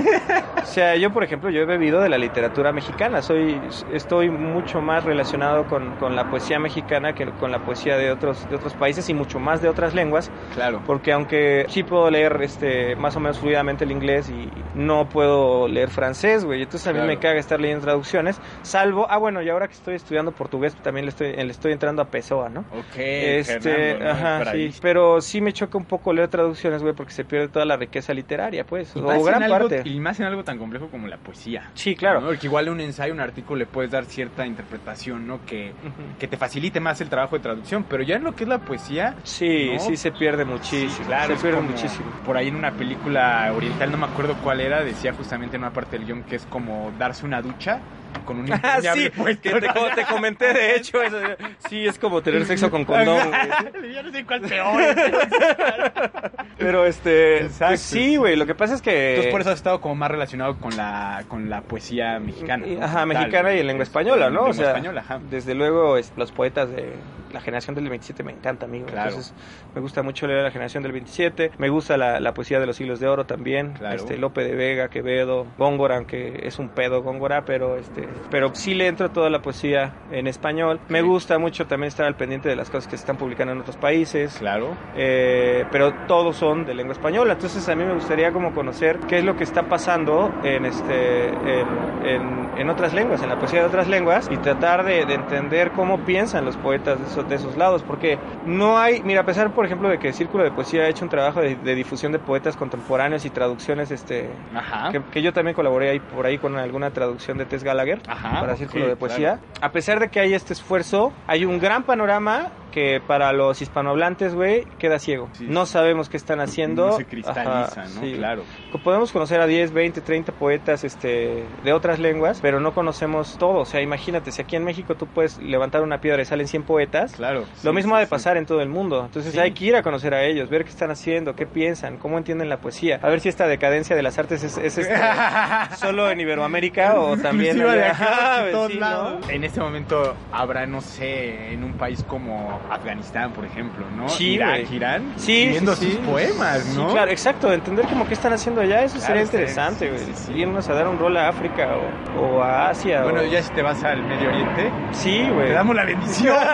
O sea, yo, por ejemplo, yo he bebido de la literatura mexicana. Soy, estoy mucho más relacionado con, con la poesía mexicana que con la poesía de otros, de otros países y mucho más de otras lenguas. Claro. Porque aunque sí puedo leer este, más o menos fluidamente el inglés y no puedo leer francés, güey. Entonces a mí Claro. me caga estar leyendo traducciones. Salvo, ah, bueno, y ahora que estoy estudiando portugués, también le estoy, le estoy entrando a Pessoa, ¿no? Ok, Este, Fernando, ¿no? ajá, Es sí, pero sí me choca un poco leer traducciones, güey, porque se pierde toda la riqueza literaria, pues, Y o más en gran algo- parte. Y más en algo tan complejo como la poesía. Sí, claro. ¿no? Porque igual un ensayo, un artículo, le puedes dar cierta interpretación, ¿no? Que, que te facilite más el trabajo de traducción. Pero ya en lo que es la poesía, Sí, ¿no? sí se pierde muchísimo. Sí, claro, se pierde muchísimo. Por ahí en una película oriental, no me acuerdo cuál era, decía justamente en una parte del guion que es como darse una ducha con un Ah, sí, que te, comenté, de hecho, eso, sí, es como tener sexo con condón, güey. Yo no sé cuál peor. Pero, este, pues sí, güey, lo que pasa es que... Entonces por eso has estado como más relacionado con la, con la poesía mexicana. Ajá, Tal, mexicana y en lengua española, ¿no? O sea, española, ajá. desde luego es- los poetas de la generación del 27 me encanta, amigo. Claro. Entonces, me gusta mucho leer la generación del 27. Me gusta la, la poesía de los siglos de oro también. Claro. Este, Lope de Vega, Quevedo, Góngora, aunque es un pedo Góngora, pero este, pero sí le entro a toda la poesía en español. Me Sí. gusta mucho también estar al pendiente de las cosas que se están publicando en otros países. Claro. Eh, pero todos son de lengua española. Entonces a mí me gustaría como conocer qué es lo que está pasando en este en, en- en otras lenguas, en la poesía de otras lenguas y tratar de, de entender cómo piensan los poetas de esos, de esos lados, porque no hay, mira, a pesar por ejemplo de que el Círculo de Poesía ha hecho un trabajo de, de difusión de poetas contemporáneos y traducciones, este, Ajá. que, que yo también colaboré ahí por ahí con alguna traducción de Tess Gallagher Ajá, para Círculo de Poesía. claro. A pesar de que hay este esfuerzo, hay un gran panorama que para los hispanohablantes, güey, queda ciego. Sí. No sabemos qué están haciendo. No se cristaliza, Ajá, ¿no? sí. Claro. Podemos conocer a 10, 20, 30 poetas este, de otras lenguas, pero no conocemos todo. O sea, imagínate, si aquí en México tú puedes levantar una piedra y salen 100 poetas, Claro. lo mismo ha de pasar en todo el mundo. Entonces hay que ir a conocer a ellos, ver qué están haciendo, qué piensan, cómo entienden la poesía. A ver si esta decadencia de las artes es, es, este, solo en Iberoamérica o también Exclusiva de allá. acá, Ajá, de todos sí, ¿no? lados. En este momento habrá, no sé, en un país como Afganistán, por ejemplo, ¿no? Sí, Irak. Irán, Sí, escribiendo sí, sí. sus poemas, Sí, ¿no? claro, exacto, entender como qué están haciendo allá, eso Claro, sería interesante, güey. sí, sí. Irnos a dar un rol a África o, o a Asia. Bueno, o- ya si te vas al Medio Oriente, Sí, güey. te damos la bendición.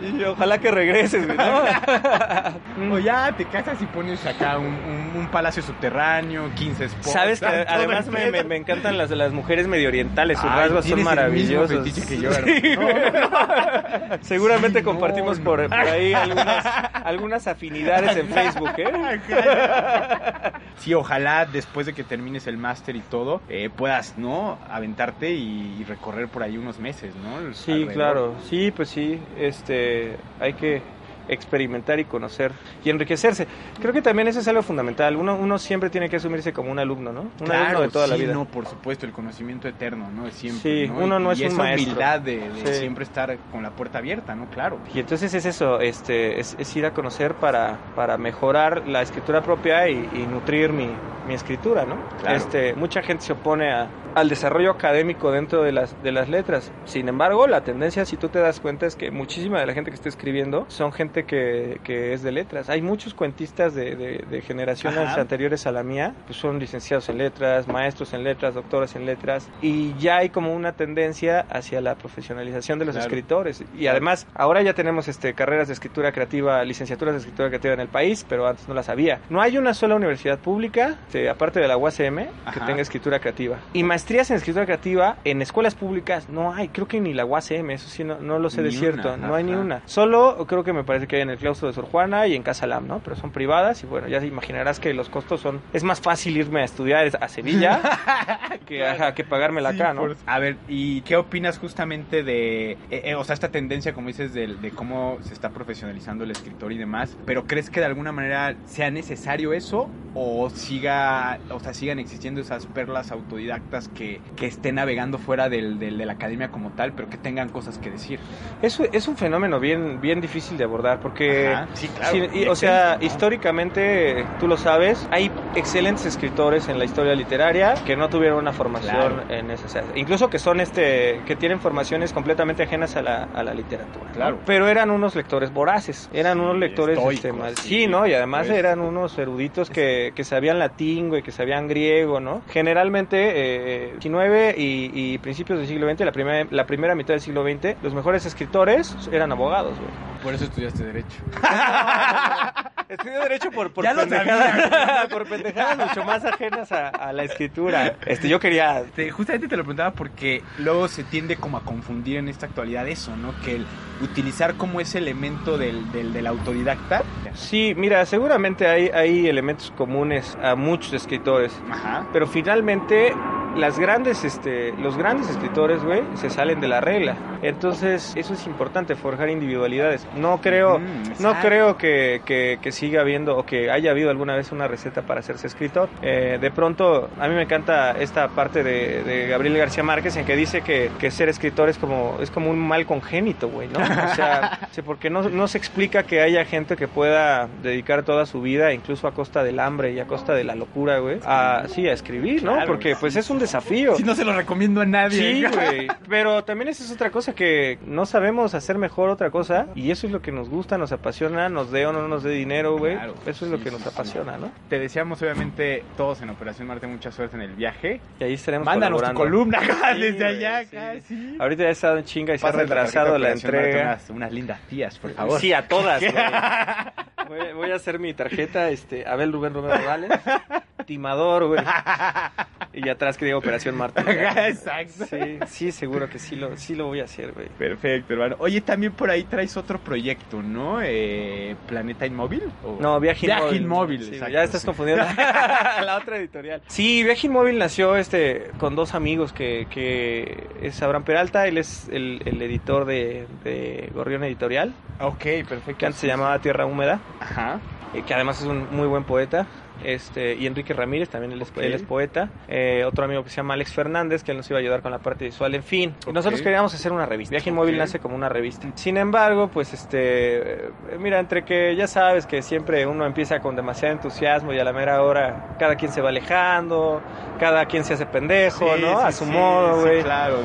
Y ojalá que regreses, güey, ¿no? o ya te casas y pones acá un, un- un palacio subterráneo, 15 esposas. Sabes que además me- me encantan las, las mujeres medio orientales, sus Ay, rasgos son tienes el mismo maravillosos. que yo, Sí. Seguramente Sí, compartimos. Por, por ahí algunas, algunas afinidades en Facebook, ¿eh? Sí, ojalá después de que termines el máster y todo, eh, puedas, ¿no? Aventarte y, recorrer por ahí unos meses, ¿no? Sí, Alrededor. claro, sí, pues sí, este, hay que experimentar y conocer y enriquecerse. Creo que también eso es algo fundamental. Uno, uno siempre tiene que asumirse como un alumno, ¿no? Un Claro, alumno de toda la vida. no, por supuesto, el conocimiento eterno, ¿no? De siempre, Sí, ¿no? uno no Y es un esa maestro. humildad de, de Sí. siempre estar con la puerta abierta, ¿no? Claro. Y entonces es eso, este, es, es ir a conocer para, para mejorar la escritura propia y, y nutrir mi, mi escritura, ¿no? Claro. Este, mucha gente se opone a- al desarrollo académico dentro de las, de las letras. Sin embargo, la tendencia, si tú te das cuenta, es que muchísima de la gente que está escribiendo son gente que, que es de letras. Hay muchos cuentistas de, de- de generaciones Ajá. anteriores a la mía, pues son licenciados en letras, maestros en letras, doctores en letras, y ya hay como una tendencia hacia la profesionalización de los Claro. escritores. Y además, ahora ya tenemos este, carreras de escritura creativa, licenciaturas de escritura creativa en el país, pero antes no las había. No hay una sola universidad pública, este, aparte de la UACM, que Ajá. tenga escritura creativa. Y maestrías en escritura creativa en escuelas públicas no hay, creo que ni la UACM, eso sí, no, no lo sé de cierto, no hay ni una. Solo creo que me parece que en el claustro de Sor Juana y en Casa Lam, ¿no? Pero son privadas y bueno, ya imaginarás que los costos son... Es más fácil irme a estudiar a Sevilla que, ajá, que pagármela Sí, acá, ¿no? por- A ver, ¿y qué opinas justamente de, eh, eh, o sea, esta tendencia, como dices, de, de cómo se está profesionalizando el escritor y demás? ¿Pero crees que de alguna manera sea necesario eso o siga, o sea, sigan existiendo esas perlas autodidactas que, que estén navegando fuera del, del- de la academia como tal, pero que tengan cosas que decir. Es, es un fenómeno bien, bien difícil de abordar porque, Ajá, sí, claro. sí, y, o sea, históricamente, tú lo sabes, hay excelentes escritores en la historia literaria que no tuvieron una formación Claro. en ese, o sea, incluso que son este, que tienen formaciones completamente ajenas a la, a la literatura. ¿no? Claro. Pero eran unos lectores voraces, eran Sí, unos lectores estoicos, este, mal- sí, sí, ¿no? Y además pues. eran unos eruditos que, que sabían latín, güey, que sabían griego, ¿no? Generalmente, eh, 19 y, y principios del siglo XX, la primera, la primera mitad del siglo XX, los mejores escritores eran abogados, güey. Por eso estudiaste Derecho. Estudio Derecho por, por Ya lo pendejadas, por pendejadas mucho más ajenas a, a la escritura. Este, yo quería... Te- justamente te lo preguntaba porque luego se tiende como a confundir en esta actualidad eso, ¿no? Que el utilizar como ese elemento del, del, del autodidacta. Sí, mira, seguramente hay, hay elementos comunes a muchos escritores, Ajá. pero finalmente las grandes, este, los grandes escritores, güey, se salen de la regla. Entonces, eso es importante, forjar individualidades. No creo, Mm, no creo que, que, que siga habiendo o que haya habido alguna vez una receta para hacerse escritor. Eh, de pronto, a mí me encanta esta parte de, de Gabriel García Márquez en que dice que, que ser escritor es como, es como un mal congénito, güey, ¿no? O sea, porque no, no se explica que haya gente que pueda dedicar toda su vida, incluso a costa del hambre y a costa de la locura, güey, a, sí, a escribir, ¿no? Porque pues es un desafío. Si no se lo recomiendo a nadie. Sí, güey. Pero también esa es otra cosa que no sabemos hacer mejor otra cosa y eso es lo que nos gusta, nos apasiona, nos dé o no nos dé dinero, güey. Claro, eso es lo sí, que nos sí. apasiona, ¿no? Te deseamos obviamente todos en Operación Marte mucha suerte en el viaje. Y ahí estaremos Mándanos tu columna desde allá, sí. Ahorita ya estado en chinga y se ha retrasado la entrega. Unas, unas lindas tías, por favor. Sí, a todas, güey. Voy, voy a hacer mi tarjeta, este, Abel Rubén Romero Morales, timador, güey. Y atrás que Operación Marte. Exacto. Sí, sí, seguro que sí lo, sí lo voy a hacer, güey. Perfecto, hermano. Oye, también por ahí traes otro proyecto, ¿no? Eh, ¿Planeta Inmóvil? ¿O- No, Viaje Inmóvil. Viaje Inmóvil, Sí, exacto, ya estás sí. confundiendo la otra editorial. Sí, Viaje Inmóvil nació este con dos amigos que, que es Abraham Peralta, él es el, el editor de, de Gorrión Editorial, Ok, perfecto. que antes se llamaba Tierra Húmeda, Ajá. eh, que además es un muy buen poeta. Este, y Enrique Ramírez, también él es, Ok. él es poeta. Eh, otro amigo que se llama Alex Fernández, que él nos iba a ayudar con la parte visual. En fin, nosotros queríamos hacer una revista. Viaje Inmóvil nace como una revista. Sin embargo, pues este, eh, mira, entre que ya sabes que siempre uno empieza con demasiado entusiasmo y a la mera hora cada quien se va alejando, cada quien se hace pendejo, Sí, ¿no? sí, a su sí, modo, sí, güey. claro.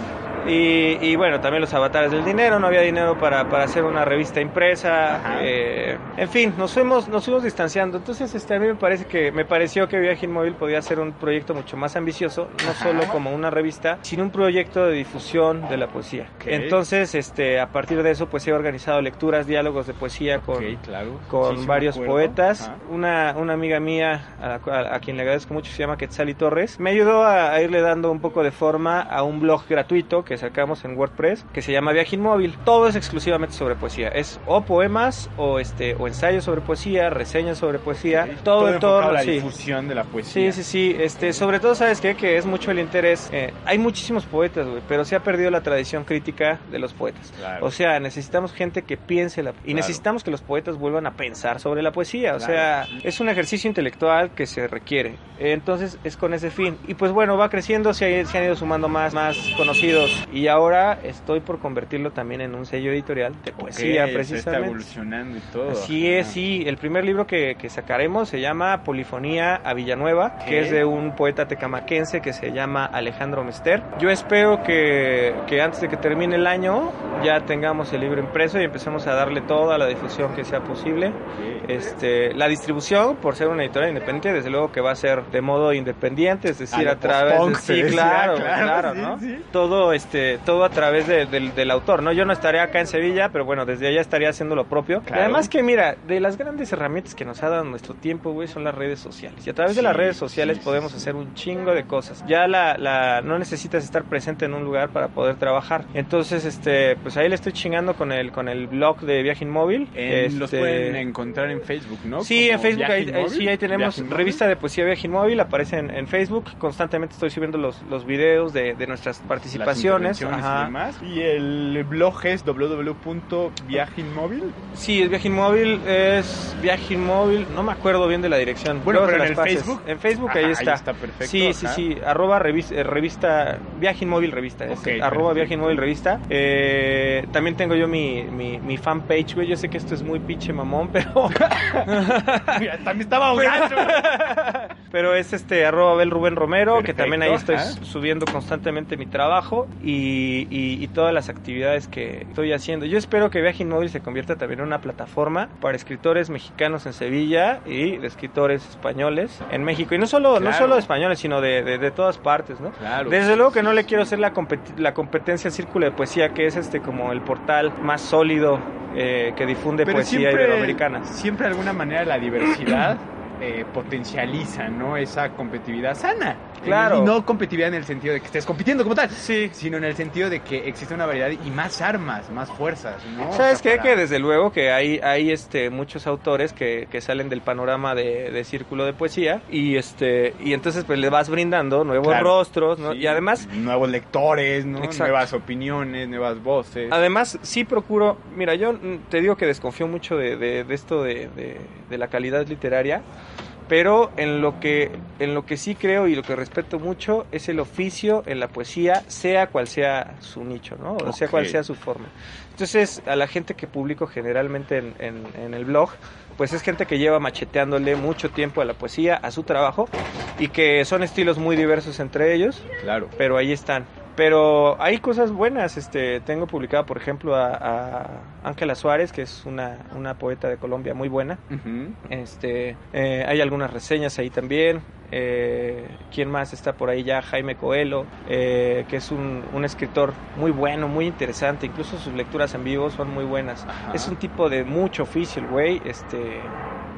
Y, y bueno, también los avatares del dinero, no había dinero para, para hacer una revista impresa. Eh, en fin, nos fuimos, nos fuimos distanciando. Entonces, este, a mí me parece que me pareció que Viaje Inmóvil podía ser un proyecto mucho más ambicioso, no Ajá. solo como una revista, sino un proyecto de difusión de la poesía. Entonces, este, a partir de eso, pues he organizado lecturas, diálogos de poesía con, claro. con Sí, sí me varios poetas. Ajá. Una, una amiga mía, a, la cual- a quien le agradezco mucho, se llama Quetzali Torres, me ayudó a, a irle dando un poco de forma a un blog gratuito que sacamos en WordPress, que se llama Viaje Inmóvil. Todo es exclusivamente sobre poesía. Es o poemas, o este, o ensayos sobre poesía, reseñas sobre poesía, todo, torno a la sí. difusión de la poesía. Sí, sí, sí. Este, sobre todo, ¿sabes qué? Que es mucho el interés. eh, hay muchísimos poetas, güey, pero se ha perdido la tradición crítica de los poetas. Claro. O sea, necesitamos gente que piense la... y Claro. necesitamos que los poetas vuelvan a pensar sobre la poesía. O Claro. sea, es un ejercicio intelectual que se requiere. Entonces, es con ese fin. Y pues bueno, va creciendo, se, se han ido sumando más, más conocidos. Y ahora estoy por convertirlo también en un sello editorial de poesía, se está precisamente. evolucionando y todo. Así es, sí. El primer libro que, que sacaremos se llama Polifonía a Villanueva, Ok. que es de un poeta tecamaquense que se llama Alejandro Mester. Yo espero que, que antes de que termine el año ya tengamos el libro impreso y empecemos a darle toda la difusión que sea posible. Este, la distribución, por ser una editorial independiente, desde luego que va a ser de modo independiente, es decir, A a, lo través post-punk de sí, claro, claro, claro, sí, ¿no? sí. Todo este, todo a través de- del, del autor, ¿no? Yo no estaré acá en Sevilla, pero bueno, desde allá estaría haciendo lo propio. Claro. Y además que mira, de las grandes herramientas que nos ha dado nuestro tiempo, güey, son las redes sociales. Y a través de las redes sociales sí, podemos sí. hacer un chingo de cosas. Ya la, la, no necesitas estar presente en un lugar para poder trabajar. Entonces, este, pues ahí le estoy chingando con el, con el blog de Viaje Inmóvil. En- Los Este, pueden encontrar en Facebook, ¿no? Sí, Como en Facebook ahí, ahí- sí, ahí tenemos revista de poesía Viaje Inmóvil, aparece en, en Facebook, constantemente estoy subiendo los, los videos de, de nuestras participaciones, convenciones, y demás. Y el blog es www.viaginmóvil. Sí, es Viaje Inmóvil, es Viaje Inmóvil, no me acuerdo bien de la dirección. Bueno, Luego pero en el pases. Facebook. En Facebook Ajá, ahí ahí está. está perfecto, Sí, sí, ajá. sí, arroba eh, revista, Inmóvil revista, es Ok, arroba perfecto. Viaje Inmóvil revista. Eh, también tengo yo mi, mi, mi fanpage, güey, yo sé que esto es muy pinche mamón, pero... También estaba ahogando. Pero es este arroba Bel Rubén Romero, que también ahí estoy subiendo constantemente mi trabajo y, y- y todas las actividades que estoy haciendo. Yo espero que Viaje Inmóvil se convierta también en una plataforma para escritores mexicanos en Sevilla y de escritores españoles en México. Y no solo, no solo españoles, sino de, de- de todas partes, ¿no? Claro. Desde luego que no le quiero hacer la, la competencia al Círculo de Poesía, que es este como el portal más sólido eh, que difunde Pero poesía siempre, iberoamericana. siempre de alguna manera la diversidad eh, potencializa, ¿no? Esa competitividad sana. Claro. Y no competitividad en el sentido de que estés compitiendo como tal, Sí. sino en el sentido de que existe una variedad y más armas, más fuerzas, ¿no? O ¿Sabes sea, qué? para- Que desde luego que hay, hay este, muchos autores que, que salen del panorama de, de círculo de poesía y este y entonces pues le vas brindando nuevos Claro. rostros ¿no? Sí, y además nuevos lectores, ¿no? Exacto. Nuevas opiniones, nuevas voces. además sí procuro mira yo te digo que desconfío mucho de, de- de esto de, de- de la calidad literaria pero en lo que en lo que sí creo y lo que respeto mucho es el oficio en la poesía sea cual sea su nicho no o sea Ok. cual sea su forma entonces a la gente que publico generalmente en, en- en el blog pues es gente que lleva macheteándole mucho tiempo a la poesía a su trabajo y que son estilos muy diversos entre ellos Claro. pero ahí están. Pero hay cosas buenas. Este, tengo publicada, por ejemplo, a, Ángela Suárez, que es una, una poeta de Colombia muy buena. Este, eh, hay algunas reseñas ahí también. Eh, ¿Quién más está por ahí ya? Jaime Coelho, eh, que es un, un escritor muy bueno, muy interesante. Incluso sus lecturas en vivo son muy buenas. Ajá. Es un tipo de mucho oficio, güey. Este,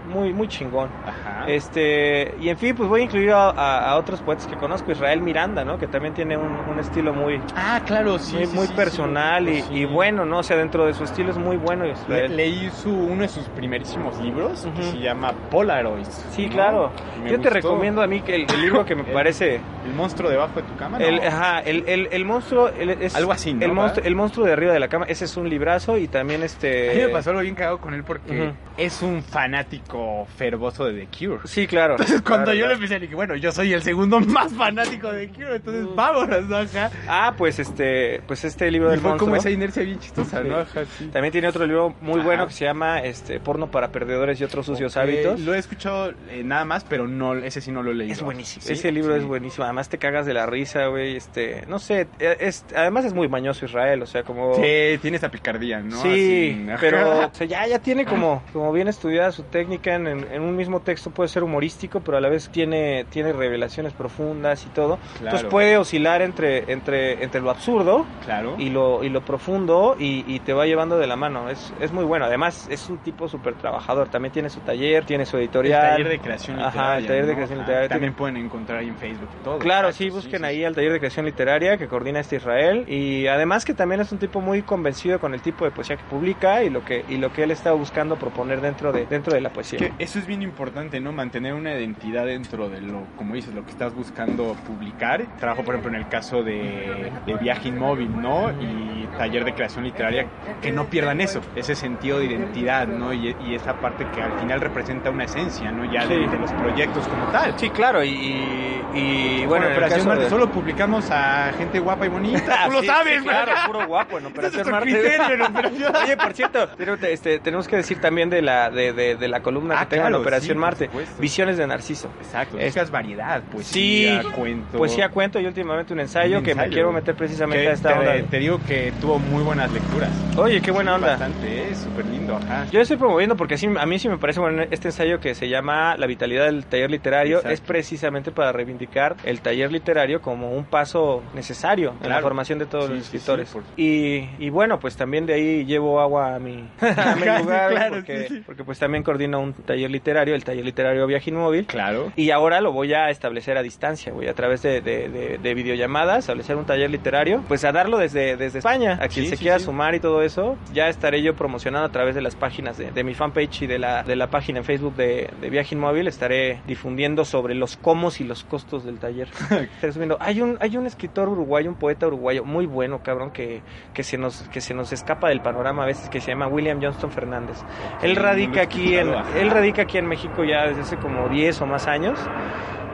muy, muy chingón. Ajá. Este, y en fin, pues voy a incluir a, a- a otros poetas que conozco, Israel Miranda, ¿no? Que también tiene un, un estilo muy, Ah, claro, sí. muy, sí, muy sí, personal sí, y, bueno, ¿no? O sea, dentro de su estilo es muy bueno Le- leí su, uno de sus primerísimos libros que Ujú. se llama Polaroids. Sí, ¿no? claro. Me Yo te recomiendo a mí que el, el libro que me El- parece... El monstruo debajo de tu cama. ¿no? El, ajá, el, monstruo es Algo así, ¿no? El monstruo, el monstruo de arriba de la cama, ese es un librazo y también este... A mí me pasó algo bien cagado con él porque es un fanático fervoso de The Cure. Sí, claro. Entonces cuando Claro, yo le claro. empecé dije, bueno, yo soy el segundo más fanático de The Cure, entonces vámonos, ¿no? Ajá. Ah, pues este, pues este libro Y del fue monstruo... como esa inercia bien chistosa, Sí. ¿no? Ajá, sí. También tiene otro libro muy Ajá. bueno que se llama este Porno para perdedores y otros sucios hábitos. Lo he escuchado eh, nada más, pero no, ese sí no lo he leído. Es buenísimo. ¿Sí? Ese libro es buenísimo. Además te cagas de la risa, güey. Este, no sé, es, además es muy mañoso Israel, o sea, como Sí, tiene esa picardía, ¿no? Sí, Así, pero o sea, ya, ya tiene como, como bien estudiada su técnica en, en- en un mismo texto puede ser humorístico, pero a la vez tiene, tiene revelaciones profundas y todo. Claro. Entonces puede oscilar entre, entre, entre lo absurdo Claro. y lo, y lo profundo y, y te va llevando de la mano. Es, es muy bueno. Además, es un tipo súper trabajador. También tiene su taller, tiene su El editorial. taller de creación Ajá, literaria. el taller de creación Ajá, literaria. También pueden encontrar ahí en Facebook todo. Claro, sí, busquen sí, ahí sí. al taller de creación literaria que coordina este Israel y además que también es un tipo muy convencido con el tipo de poesía que publica y lo que y lo que él está buscando proponer dentro de dentro de la poesía. Que eso es bien importante, ¿no? Mantener una identidad dentro de lo, como dices, lo que estás buscando publicar. Trabajo, por ejemplo, en el caso de, de Viaje Inmóvil, ¿no? Y taller de creación literaria, que no pierdan eso, ese sentido de identidad, ¿no? Y, y esa parte que al final representa una esencia, ¿no? Ya de, los proyectos como tal. Sí, claro, y, y, y, Bueno, en el Operación caso Marte de- solo publicamos a gente guapa y bonita. Ah, Tú lo sí, sabes, sí, claro, puro guapo en Operación Marte. Oye, por cierto, este, tenemos que decir también de la de la columna Ah, que tengo en claro, Operación sí, Marte. Visiones de Narciso. Exacto, Es- buscas variedad, poesía, Sí, cuento. Poesía, cuento y últimamente un ensayo Un que me ensayo. quiero meter precisamente a esta te, onda. te digo que tuvo muy buenas lecturas. Oye, qué buena onda. Bastante, es súper lindo, ajá. Yo estoy promoviendo porque sí, a mí sí me parece bueno este ensayo que se llama La vitalidad del taller literario. Exacto. Es precisamente para reivindicar el taller literario como un paso necesario en la Claro. formación de todos Sí, los sí, escritores. sí, por- y, y bueno, pues también de ahí llevo agua a mi, a mi Sí, lugar claro, porque, sí, sí. porque pues también coordino un taller literario, el taller literario Viaje Inmóvil. Claro. Y ahora lo voy a establecer a distancia, voy a través de, de, de- de videollamadas, establecer un taller literario, pues a darlo desde, desde España, a quien Sí, se sí, quiera sí. sumar y todo eso, ya estaré yo promocionando a través de las páginas de, mi fanpage y de la, de la página en Facebook de, de Viaje Inmóvil. Estaré difundiendo sobre los cómo y los costos del taller. Estaré subiendo. Hay un, hay un escritor uruguayo, un poeta uruguayo muy bueno, cabrón, que, que, se nos, que se nos escapa del panorama a veces, que se llama William Johnston Fernández. Él radica aquí en. Él radica aquí en México ya desde hace como 10 o más años.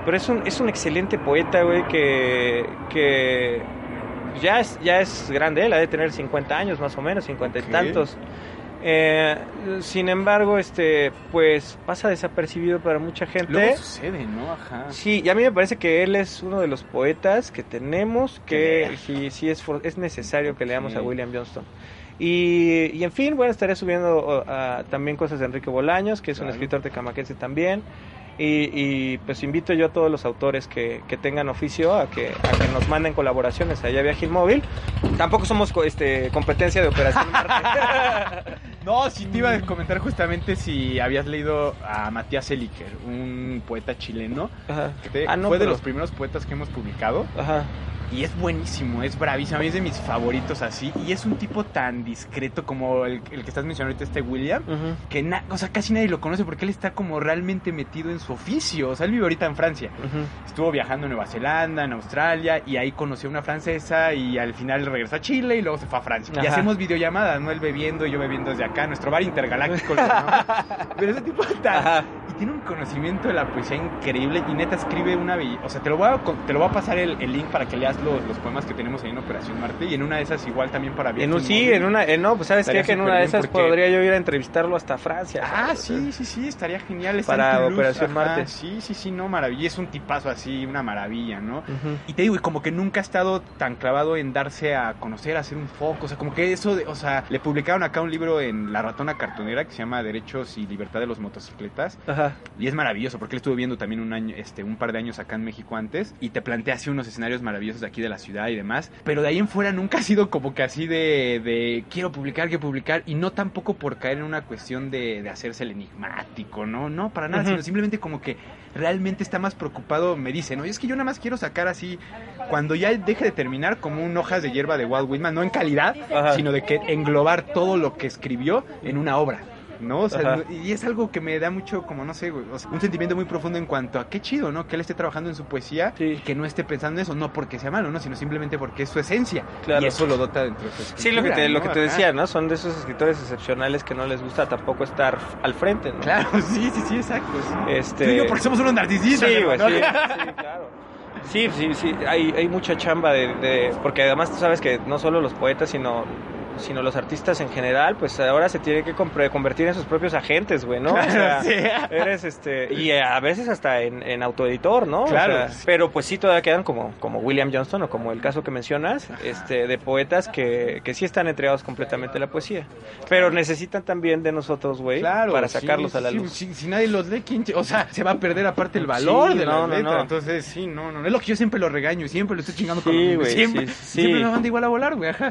Pero es un, es un excelente poeta, güey, que, que ya es, ya es grande, él ha de tener 50 años más o menos, 50 y tantos. Eh, sin embargo, este, pues pasa desapercibido para mucha gente. Luego sucede, ¿no? Ajá. Sí, y a mí me parece que él es uno de los poetas que tenemos que sí, sí es, for- es necesario que leamos a. William Johnston. Y, y en fin, bueno, estaré subiendo también cosas de Enrique Bolaños, que es un escritor tecamaquense también. Y, y, pues invito yo a todos los autores que, que tengan oficio a que, a que nos manden colaboraciones allá Viaje Móvil. Tampoco somos este, competencia de Operación Marte. No, sí te iba a comentar justamente si habías leído a Matías Eliker, un poeta chileno. Ajá. que te- Ah, no, fue de pero- los primeros poetas que hemos publicado. Ajá. Y es buenísimo, es bravísimo. A mí es de mis favoritos así. Y es un tipo tan discreto como el, el que estás mencionando ahorita, este William. Ujú. Que na- o sea, casi nadie lo conoce porque él está como realmente metido en su oficio. O sea, él vive ahorita en Francia. Estuvo viajando en Nueva Zelanda, en Australia, y ahí conoció a una francesa y al final regresó a Chile y luego se fue a Francia. Y hacemos videollamadas, ¿no? Él bebiendo y yo bebiendo desde acá, nuestro bar intergaláctico. Pero ese tipo está... Ajá. Y tiene un conocimiento de la poesía increíble y neta escribe una... bell- O sea, te lo voy a, te lo voy a pasar el, el link para que leas los, los poemas que tenemos ahí en Operación Marte y en una de esas igual también para En un, Viaje sí, en una, en, no, pues sabes qué, que en una de esas porque- podría yo ir a entrevistarlo hasta Francia. Ah, sí, sí, sí, estaría genial. está Para en Toulouse, Operación ajá, Marte. Sí, sí, sí, no, maravilla. Es un tipazo así, una maravilla, ¿no? Y te digo, y como que nunca ha estado tan clavado en darse a conocer, a hacer un foco. O sea, como que eso, de- o sea, le publicaron acá un libro en La Ratona Cartonera que se llama Derechos y Libertad de los Motocicletas. Ajá. Y es maravilloso porque él estuvo viendo también un año, este, un par de años acá en México antes. Y te plantea así unos escenarios maravillosos de aquí de la ciudad y demás. Pero de ahí en fuera nunca ha sido como que así de, de quiero publicar, quiero publicar. Y no tampoco por caer en una cuestión de, de hacerse el enigmático, ¿no? No, para nada, sino simplemente como que realmente está más preocupado, me dice, ¿no? Y es que yo nada más quiero sacar así, cuando ya deje de terminar, como un hojas de hierba de Walt Whitman, no en calidad, Ajá. sino de que englobar todo lo que escribió en una obra. ¿No? O sea, Ajá. y es algo que me da mucho, como no sé, güey, o sea, un sentimiento muy profundo en cuanto a qué chido, ¿no? Que él esté trabajando en su poesía Sí. y que no esté pensando en eso, no porque sea malo, ¿no? Sino simplemente porque es su esencia. Claro. Y eso lo dota dentro de su Sí, lo que te, lo ¿no? que te decía, ¿no? Son de esos escritores excepcionales que no les gusta tampoco estar al frente, ¿no? Claro, sí, sí, sí, exacto. sí. Este... Tú y yo porque somos unos narcisistas. Sí, güey, ¿no? sí, sí, claro. Sí, sí, sí, hay, hay mucha chamba de, de- Porque además tú sabes que no solo los poetas, sino sino los artistas en general, pues ahora se tienen que convertir en sus propios agentes, güey, ¿no? O sea, sí. eres este... Y a veces hasta en, en autoeditor, ¿no? O Claro. pero pues sí todavía quedan como, como William Johnston o como el caso que mencionas, este de poetas que, que sí están entregados completamente a la poesía. Pero necesitan también de nosotros, güey, Claro, para sí, sacarlos a la luz. si nadie los lee, ¿quién o sea, se va a perder aparte el valor de no, la no, letra. no. Entonces, sí, no, no, es lo que yo siempre lo regaño, siempre lo estoy chingando con Sí, lo mismo, güey, siempre, siempre me manda igual a volar, güey, ajá.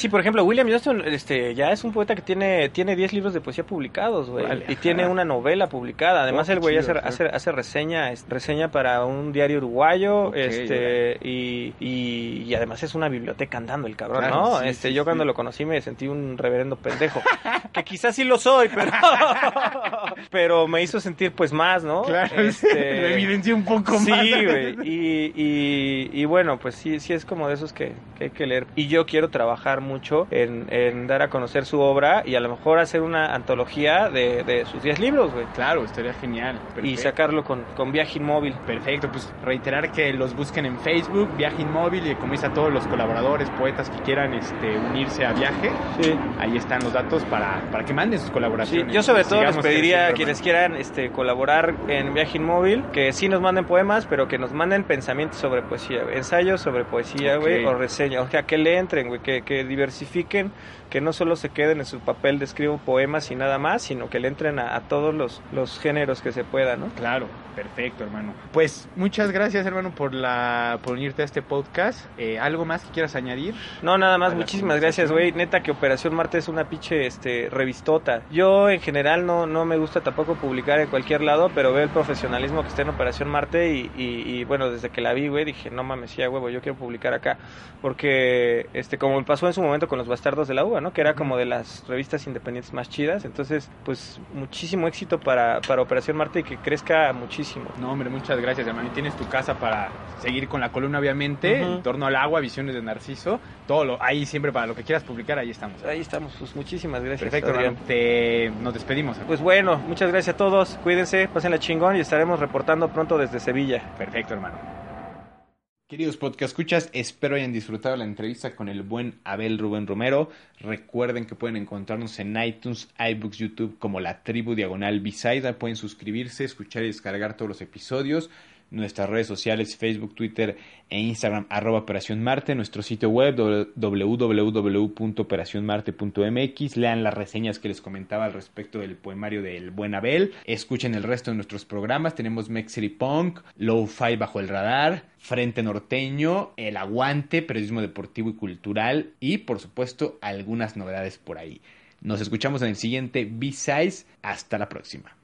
Sí, por ejemplo, William Johnston este, ya es un poeta que tiene tiene 10 libros de poesía publicados, güey. Y ajá. tiene una novela publicada. Además, Oh, el güey hace, hace, hace reseña es- reseña para un diario uruguayo este y, y, y además es una biblioteca andando el cabrón, Claro, ¿no? sí, este sí, Yo sí. cuando lo conocí me sentí un reverendo pendejo. que quizás sí lo soy, pero... pero me hizo sentir pues más, ¿no? Claro, Este, lo evidencia un poco Sí, más. güey. Y, y, y bueno, pues sí, sí es como de esos que, que hay que leer. Y yo quiero trabajar mucho en, en dar a conocer su obra y a lo mejor hacer una antología de, de sus 10 libros, güey. Claro, estaría genial. Y perfecto. sacarlo con, con viaje inmóvil. Perfecto, pues reiterar que los busquen en Facebook, Viaje Inmóvil, y como dice a todos los colaboradores, poetas que quieran este, unirse a Viaje, Sí. ahí están los datos para, para que manden sus Sí, colaboraciones. yo sobre todo les pediría a quienes quieran este, colaborar en Viaje Inmóvil que sí nos manden poemas, pero que nos manden pensamientos sobre poesía, ensayos sobre poesía, güey, o reseñas, o sea, que le entren, güey, que, que diversifiquen, que no solo se queden en su papel de escribo poemas y nada más, sino que le entren a, a todos los, los géneros que se puedan, ¿no? Claro, Perfecto, hermano. Pues muchas gracias, hermano, por la por unirte a este podcast. Eh, ¿Algo más que quieras añadir? No, nada más, muchísimas gracias, güey. Neta que Operación Marte es una pinche este, revistota. Yo en general no, no me gusta tampoco publicar en cualquier lado, pero veo el profesionalismo que está en Operación Marte y, y- y, bueno, desde que la vi, güey, dije, no mames, sí, a huevo, yo quiero publicar acá. Porque, este, como pasó en su momento con Los Bastardos de la UA, ¿no? Que era como de las revistas independientes más chidas. Entonces, pues, muchísimo éxito para, para Operación Marte y que crezca muchísimo. No, hombre, muchas gracias, hermano. Tienes tu casa para seguir con la columna, obviamente, Ujú. en torno al agua, visiones de Narciso. Todo lo, ahí siempre para lo que quieras publicar, ahí estamos. Ahí estamos, pues muchísimas gracias. Perfecto, Adrián. hermano. Te, nos despedimos. hermano. Pues bueno, muchas gracias a todos. Cuídense, pasen la chingón y estaremos reportando pronto desde Sevilla. Perfecto, hermano. Queridos podcast escuchas, espero hayan disfrutado la entrevista con el buen Abel Rubén Romero. Recuerden que pueden encontrarnos en iTunes, iBooks, YouTube como la tribu diagonal Bisaida. Pueden suscribirse, escuchar y descargar todos los episodios. Nuestras redes sociales, Facebook, Twitter e Instagram, arroba Operación Marte. Nuestro sitio web, www.operacionmarte.mx. Lean las reseñas que les comentaba al respecto del poemario del buen Abel. Escuchen el resto de nuestros programas. Tenemos Mexicity Punk, Low-Fi Bajo el Radar, Frente Norteño, El Aguante, Periodismo Deportivo y Cultural y, por supuesto, algunas novedades por ahí. Nos escuchamos en el siguiente B-Size. Hasta la próxima.